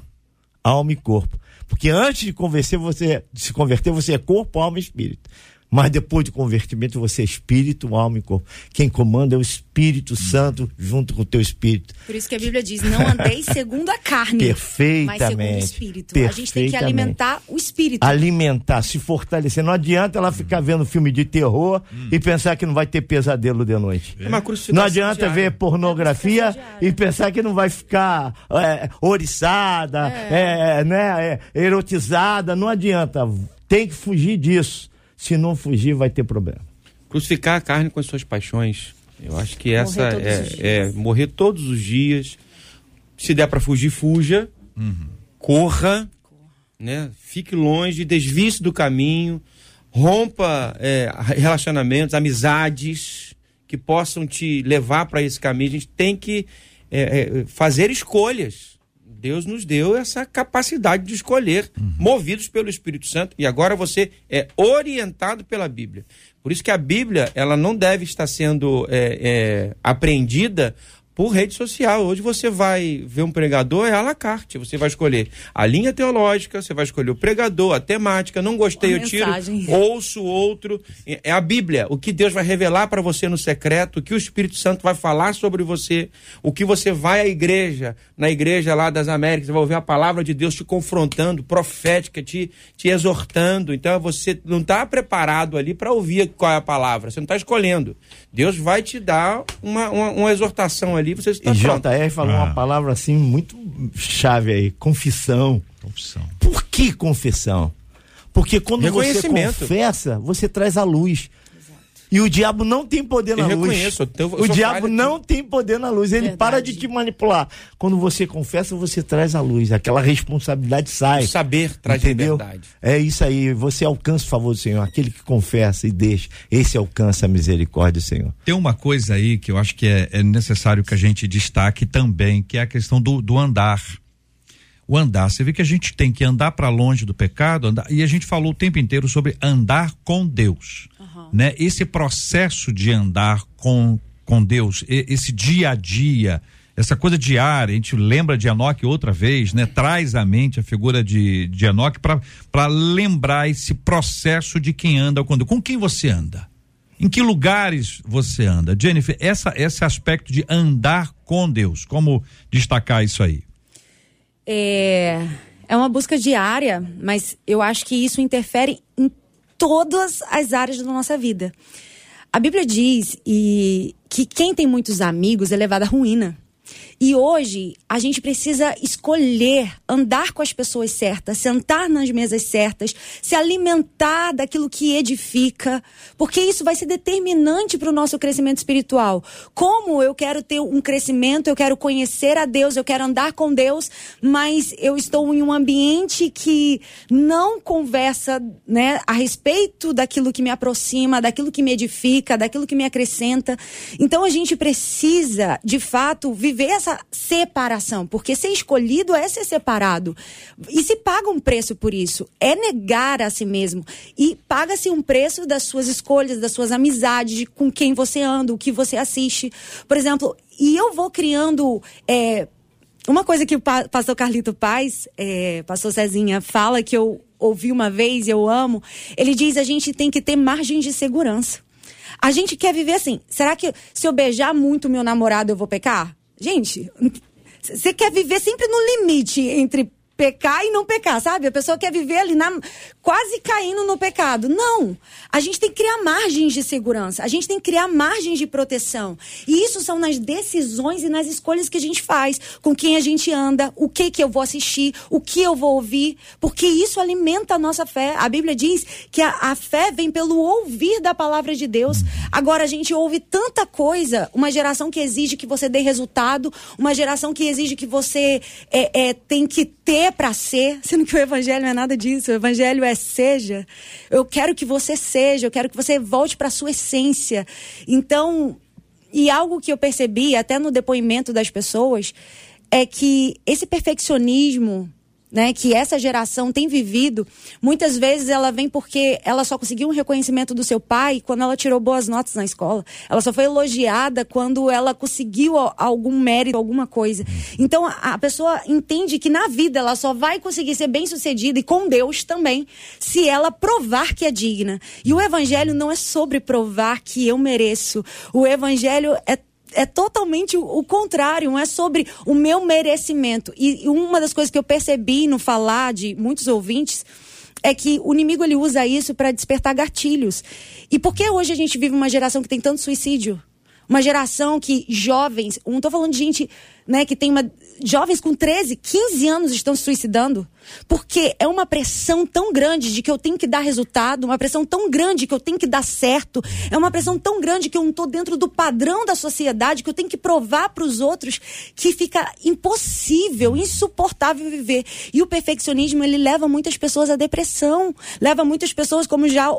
alma e corpo. Porque antes de convencer você, de se converter, você é corpo, alma e espírito. Mas depois do convertimento, você é espírito, alma e corpo. Quem comanda é o Espírito Santo junto com o teu espírito. Por isso que a Bíblia diz: não andeis segundo a carne, Perfeitamente. mas segundo o espírito. A gente tem que alimentar o espírito. Alimentar, se fortalecer. Não adianta ela ficar vendo filme de terror Hum. e pensar que não vai ter pesadelo de noite. É uma crucificação Não adianta diária. ver pornografia É uma crucificação e pensar que não vai ficar é, oriçada, é, né, é, erotizada. Não adianta. Tem que fugir disso. Se não fugir, vai ter problema. Crucificar a carne com as suas paixões. Eu acho que essa é, é morrer todos os dias. Se der para fugir, fuja. Corra, né? Fique longe, desvie-se do caminho, rompa é, relacionamentos, amizades que possam te levar para esse caminho. A gente tem que é, é, fazer escolhas. Deus nos deu essa capacidade de escolher, movidos pelo Espírito Santo, e agora você é orientado pela Bíblia. Por isso que a Bíblia ela não deve estar sendo é, é, apreendida por rede social. Hoje você vai ver um pregador, é à la carte. Você vai escolher a linha teológica, você vai escolher o pregador, a temática. Não gostei, A eu tiro, mensagem. ouço outro. É a Bíblia, o que Deus vai revelar para você no secreto, o que o Espírito Santo vai falar sobre você, o que você vai à igreja, na igreja lá das Américas, você vai ouvir a palavra de Deus te confrontando, profética, te, te exortando. Então você não está preparado ali para ouvir qual é a palavra, você não está escolhendo. Deus vai te dar uma, uma, uma exortação ali, você está E pronto. JR falou Ah. uma palavra assim muito chave aí: confissão. Confissão. Por que confissão? Porque quando você Reconhecimento. confessa, você traz a luz. E o diabo não tem poder na Eu luz. reconheço, eu tenho- eu o diabo não tem poder na luz. Ele Verdade. para de te manipular. Quando você confessa, você traz a luz. Aquela responsabilidade sai. O saber traz Entendeu? liberdade. É isso aí. Você alcança o favor do Senhor. Aquele que confessa e deixa. Esse alcança a misericórdia do Senhor. Tem uma coisa aí que eu acho que é, é necessário que a gente destaque também, que é a questão do, do andar. O andar, você vê que a gente tem que andar para longe do pecado, andar, e a gente falou o tempo inteiro sobre andar com Deus, né? Esse processo de andar com com Deus, esse dia a dia, essa coisa diária, a gente lembra de Enoque outra vez, né? Traz à mente a figura de, de Enoque para lembrar esse processo de quem anda com Deus. Com quem você anda? Em que lugares você anda? Jennifer, essa, esse aspecto de andar com Deus, como destacar isso aí? É, é uma busca diária, mas eu acho que isso interfere em todas as áreas da nossa vida. A Bíblia diz e, que quem tem muitos amigos é levado à ruína. E hoje a gente precisa escolher andar com as pessoas certas, sentar nas mesas certas, se alimentar daquilo que edifica, porque isso vai ser determinante para o nosso crescimento espiritual. Como eu quero ter um crescimento, eu quero conhecer a Deus, eu quero andar com Deus, mas eu estou em um ambiente que não conversa né, a respeito daquilo que me aproxima, daquilo que me edifica, daquilo que me acrescenta. Então a gente precisa, de fato, viver essa separação, porque ser escolhido é ser separado. E se paga um preço por isso, é negar a si mesmo. E paga-se um preço das suas escolhas, das suas amizades, de com quem você anda, o que você assiste. Por exemplo, e eu vou criando. é, uma coisa que o pa- pastor Carlito Paz, é, pastor Cezinha, fala que eu ouvi uma vez e eu amo, ele diz a gente tem que ter margem de segurança. A gente quer viver assim. Será que se eu beijar muito meu namorado eu vou pecar? Gente, você quer viver sempre no limite entre pecar e não pecar, sabe? A pessoa quer viver ali na, quase caindo no pecado. Não. A gente tem que criar margens de segurança. A gente tem que criar margens de proteção. E isso são nas decisões e nas escolhas que a gente faz, com quem a gente anda, o que que eu vou assistir, o que eu vou ouvir, porque isso alimenta a nossa fé. A Bíblia diz que a, a fé vem pelo ouvir da palavra de Deus. Agora a gente ouve tanta coisa, uma geração que exige que você dê resultado, uma geração que exige que você é, é, tem que ter para ser, sendo que o evangelho é nada disso. O evangelho é seja. Eu quero que você seja, eu quero que você volte para sua essência. Então, e algo que eu percebi até no depoimento das pessoas é que esse perfeccionismo né, que essa geração tem vivido, muitas vezes ela vem porque ela só conseguiu um reconhecimento do seu pai quando ela tirou boas notas na escola. Ela só foi elogiada quando ela conseguiu algum mérito, alguma coisa. Então a pessoa entende que na vida ela só vai conseguir ser bem-sucedida e com Deus também, se ela provar que é digna. E o evangelho não é sobre provar que eu mereço. O evangelho é é totalmente o, contrário, não é sobre o meu merecimento. E uma das coisas que eu percebi no falar de muitos ouvintes é que o inimigo ele usa isso para despertar gatilhos. E por que hoje a gente vive uma geração que tem tanto suicídio? Uma geração que jovens, não estou falando de gente né, que tem uma. Jovens com 13, 15 anos estão se suicidando. Porque é uma pressão tão grande de que eu tenho que dar resultado, uma pressão tão grande que eu tenho que dar certo, é uma pressão tão grande que eu não estou dentro do padrão da sociedade, que eu tenho que provar para os outros que fica impossível, insuportável viver. E o perfeccionismo, ele leva muitas pessoas à depressão, leva muitas pessoas, como já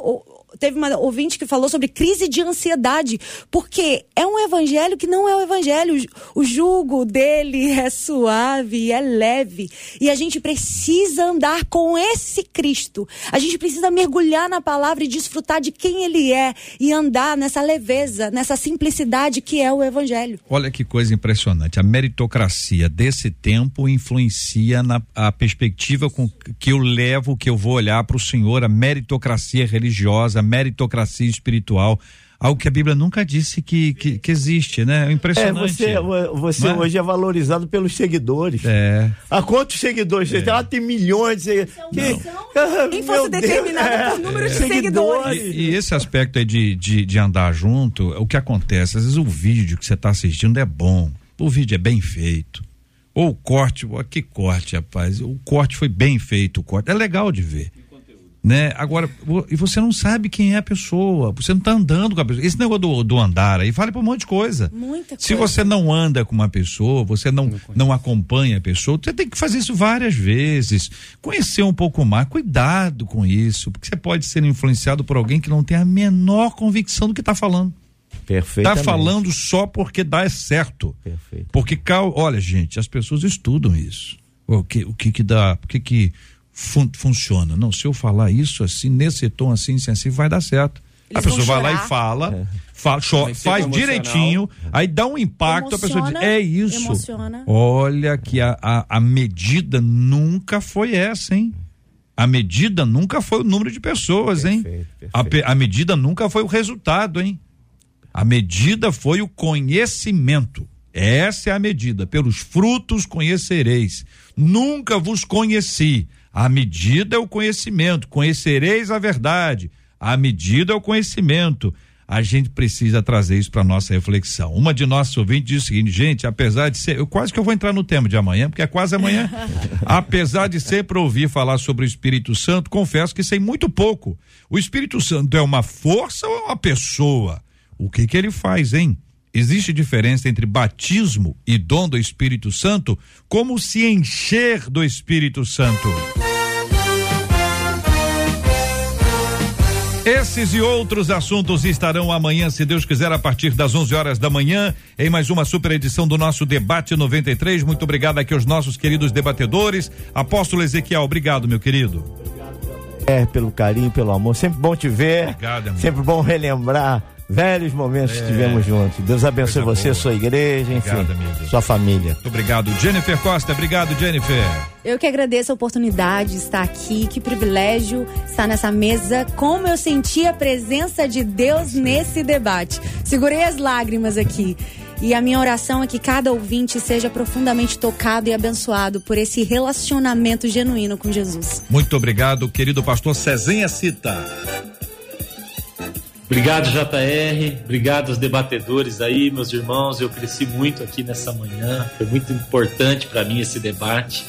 teve uma ouvinte que falou sobre crise de ansiedade, porque é um evangelho que não é o evangelho. O jugo dele é suave, é leve. E a gente precisa andar com esse Cristo. A gente precisa mergulhar na palavra e desfrutar de quem ele é e andar nessa leveza, nessa simplicidade que é o evangelho. Olha que coisa impressionante. A meritocracia desse tempo influencia na a perspectiva com que eu levo, que eu vou olhar para o Senhor, a meritocracia religiosa, meritocracia espiritual algo que a Bíblia nunca disse que, que, que existe, né? É impressionante. É, você você é? hoje é valorizado pelos seguidores. É. A quantos seguidores? É. Você ah, tem milhões. Que, Quem fosse determinado é, por número de seguidores. E, e, esse aspecto aí de, de, de andar junto, o que acontece? Às vezes o vídeo que você está assistindo é bom, o vídeo é bem feito. Ou o corte, que corte, rapaz. O corte foi bem feito, o corte. É legal de ver né? Agora, e você não sabe quem é a pessoa, você não está andando com a pessoa. Esse negócio do, do andar aí vale para um monte de coisa. Muita Se você não anda com uma pessoa, você não, não acompanha a pessoa, você tem que fazer isso várias vezes, conhecer um pouco mais, cuidado com isso, porque você pode ser influenciado por alguém que não tem a menor convicção do que está falando. Perfeito. Está falando só porque dá é certo. Perfeito. Porque, olha, gente, as pessoas estudam isso. O que, o que que dá, o que que fun funciona. Não, se eu falar isso assim, nesse tom assim, assim, vai dar certo. Eles a pessoa vai lá e fala, é. fala faz direitinho, aí dá um impacto, Emociona, a pessoa diz, é isso. Emociona. Olha que a, a, a medida nunca foi essa, hein? A medida nunca foi o número de pessoas, perfeito, hein? Perfeito. A, a medida nunca foi o resultado, hein? A medida foi o conhecimento. Essa é a medida. Pelos frutos conhecereis. Nunca vos conheci. A medida é o conhecimento, conhecereis a verdade. A medida é o conhecimento. A gente precisa trazer isso para nossa reflexão. Uma de nossas ouvintes diz o seguinte, gente, apesar de ser, eu quase que eu vou entrar no tema de amanhã, porque é quase amanhã. apesar de sempre ouvir falar sobre o Espírito Santo, confesso que sei muito pouco. O Espírito Santo é uma força ou é uma pessoa? O que que ele faz, hein? Existe diferença entre batismo e dom do Espírito Santo? Como se encher do Espírito Santo? Esses e outros assuntos estarão amanhã, se Deus quiser, a partir das 11 horas da manhã, em mais uma super edição do nosso Debate 93. Muito obrigado aqui aos nossos queridos debatedores. Apóstolo Ezequiel, obrigado, meu querido. É, pelo carinho, pelo amor. Sempre bom te ver. Obrigado, irmão. Sempre bom relembrar velhos momentos é. que tivemos juntos. Deus abençoe Coisa você, boa. sua igreja, enfim, obrigado, sua família. Muito obrigado. Jennifer Costa, obrigado, Jennifer. Eu que agradeço a oportunidade de estar aqui, que privilégio estar nessa mesa. Como eu senti a presença de Deus nesse debate. Segurei as lágrimas aqui. E a minha oração é que cada ouvinte seja profundamente tocado e abençoado por esse relacionamento genuíno com Jesus. Muito obrigado, querido pastor Cezinha Cita. Obrigado, JR. Obrigado aos debatedores aí, meus irmãos. Eu cresci muito aqui nessa manhã. Foi muito importante para mim esse debate.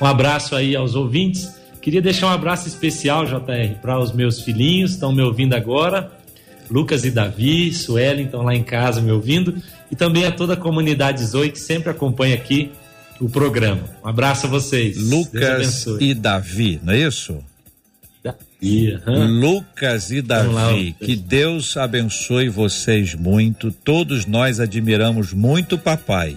Um abraço aí aos ouvintes. Queria deixar um abraço especial, JR, para os meus filhinhos, estão me ouvindo agora. Lucas e Davi, Suelen estão lá em casa me ouvindo. E também a toda a comunidade Zoe que sempre acompanha aqui o programa. Um abraço a vocês. Lucas e Davi, não é isso? Uhum. Lucas e Davi, que Deus abençoe vocês muito. Todos nós admiramos muito papai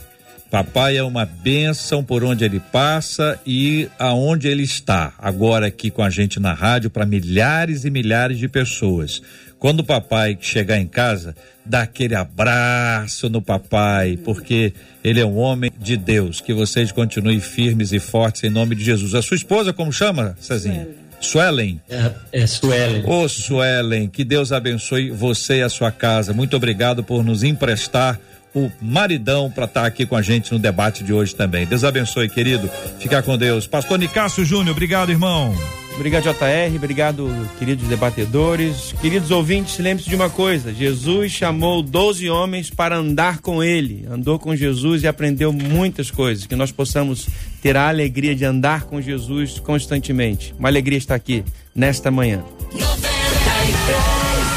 Papai é uma bênção por onde ele passa e aonde ele está. Agora aqui com a gente na rádio para milhares e milhares de pessoas. Quando o papai chegar em casa, dá aquele abraço no papai, porque ele é um homem de Deus. Que vocês continuem firmes e fortes em nome de Jesus. A sua esposa, como chama, Cezinha? Suelen. É, é Suelen. Ô oh, Suelen, que Deus abençoe você e a sua casa. Muito obrigado por nos emprestar o maridão para estar tá aqui com a gente no debate de hoje também. Deus abençoe, querido. Ficar com Deus. Pastor Nicásio Júnior, obrigado, irmão. Obrigado, JR. Obrigado, queridos debatedores. Queridos ouvintes, lembre-se de uma coisa: Jesus chamou 12 homens para andar com ele. Andou com Jesus e aprendeu muitas coisas. Que nós possamos ter a alegria de andar com Jesus constantemente. Uma alegria estar aqui nesta manhã.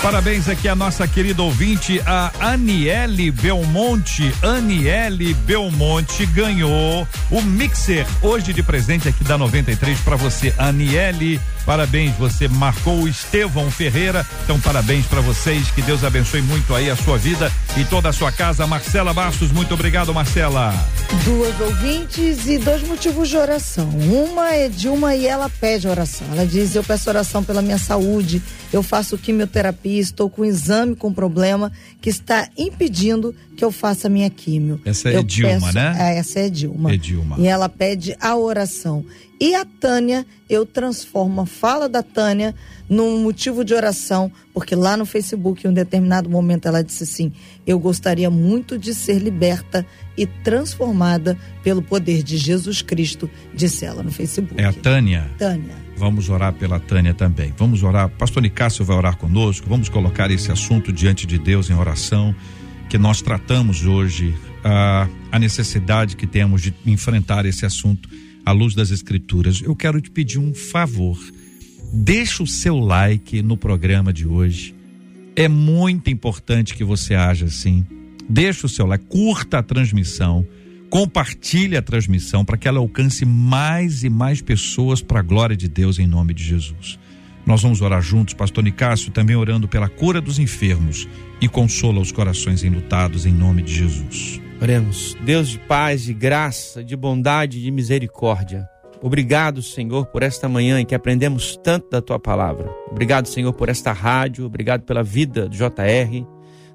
Parabéns aqui a nossa querida ouvinte, a Aniele Belmonte. Aniele Belmonte ganhou o mixer hoje de presente aqui da 93 para você, Aniele. Parabéns, você marcou o Estevão Ferreira. Então, parabéns para vocês. Que Deus abençoe muito aí a sua vida e toda a sua casa. Marcela Bastos, muito obrigado, Marcela. Duas ouvintes e dois motivos de oração. Uma é de uma e ela pede oração. Ela diz: Eu peço oração pela minha saúde. Eu faço quimioterapia, estou com um exame com problema que está impedindo que eu faça minha químio. Essa é eu Dilma, peço, né? É, essa é Dilma. É Dilma. E ela pede a oração. E a Tânia, eu transformo a fala da Tânia num motivo de oração, porque lá no Facebook, em um determinado momento, ela disse assim: Eu gostaria muito de ser liberta e transformada pelo poder de Jesus Cristo, disse ela no Facebook. É a Tânia. Tânia. Vamos orar pela Tânia também. Vamos orar. Pastor Nicásio vai orar conosco. Vamos colocar esse assunto diante de Deus em oração, que nós tratamos hoje, a, a necessidade que temos de enfrentar esse assunto à luz das Escrituras. Eu quero te pedir um favor. Deixa o seu like no programa de hoje. É muito importante que você haja assim. Deixa o seu like, curta a transmissão, compartilhe a transmissão para que ela alcance mais e mais pessoas para a glória de Deus em nome de Jesus. Nós vamos orar juntos, pastor Nicásio, também orando pela cura dos enfermos e consola os corações enlutados em nome de Jesus. Oremos. Deus de paz, de graça, de bondade e de misericórdia. Obrigado, Senhor, por esta manhã em que aprendemos tanto da tua palavra. Obrigado, Senhor, por esta rádio. Obrigado pela vida do JR,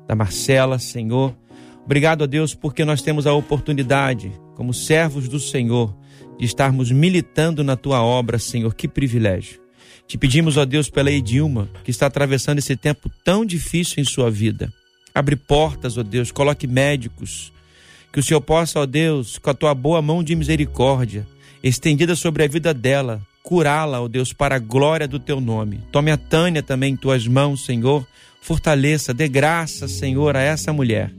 da Marcela, Senhor. Obrigado a Deus porque nós temos a oportunidade, como servos do Senhor, de estarmos militando na tua obra, Senhor. Que privilégio. Te pedimos, ó Deus, pela Edilma, que está atravessando esse tempo tão difícil em sua vida. Abre portas, ó Deus, coloque médicos, que o Senhor possa, ó Deus, com a tua boa mão de misericórdia, estendida sobre a vida dela, curá-la, ó Deus, para a glória do teu nome. Tome a Tânia também em tuas mãos, Senhor. Fortaleça, dê graça, Senhor, a essa mulher.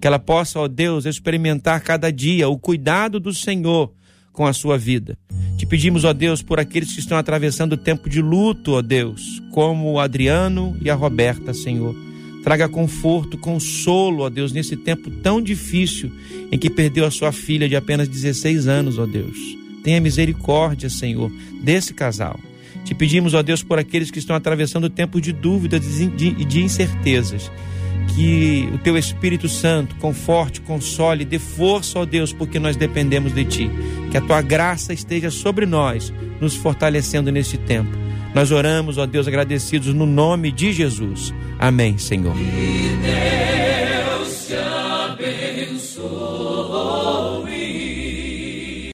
Que ela possa, ó Deus, experimentar cada dia o cuidado do Senhor com a sua vida. Te pedimos, ó Deus, por aqueles que estão atravessando o tempo de luto, ó Deus, como o Adriano e a Roberta, Senhor. Traga conforto, consolo, ó Deus, nesse tempo tão difícil em que perdeu a sua filha de apenas 16 anos, ó Deus. Tenha misericórdia, Senhor, desse casal. Te pedimos, ó Deus, por aqueles que estão atravessando tempos de dúvidas e de incertezas. Que o teu Espírito Santo conforte, console, dê força, ó Deus, porque nós dependemos de ti. Que a tua graça esteja sobre nós, nos fortalecendo neste tempo. Nós oramos, ó Deus, agradecidos no nome de Jesus. Amém, Senhor. Que Deus te.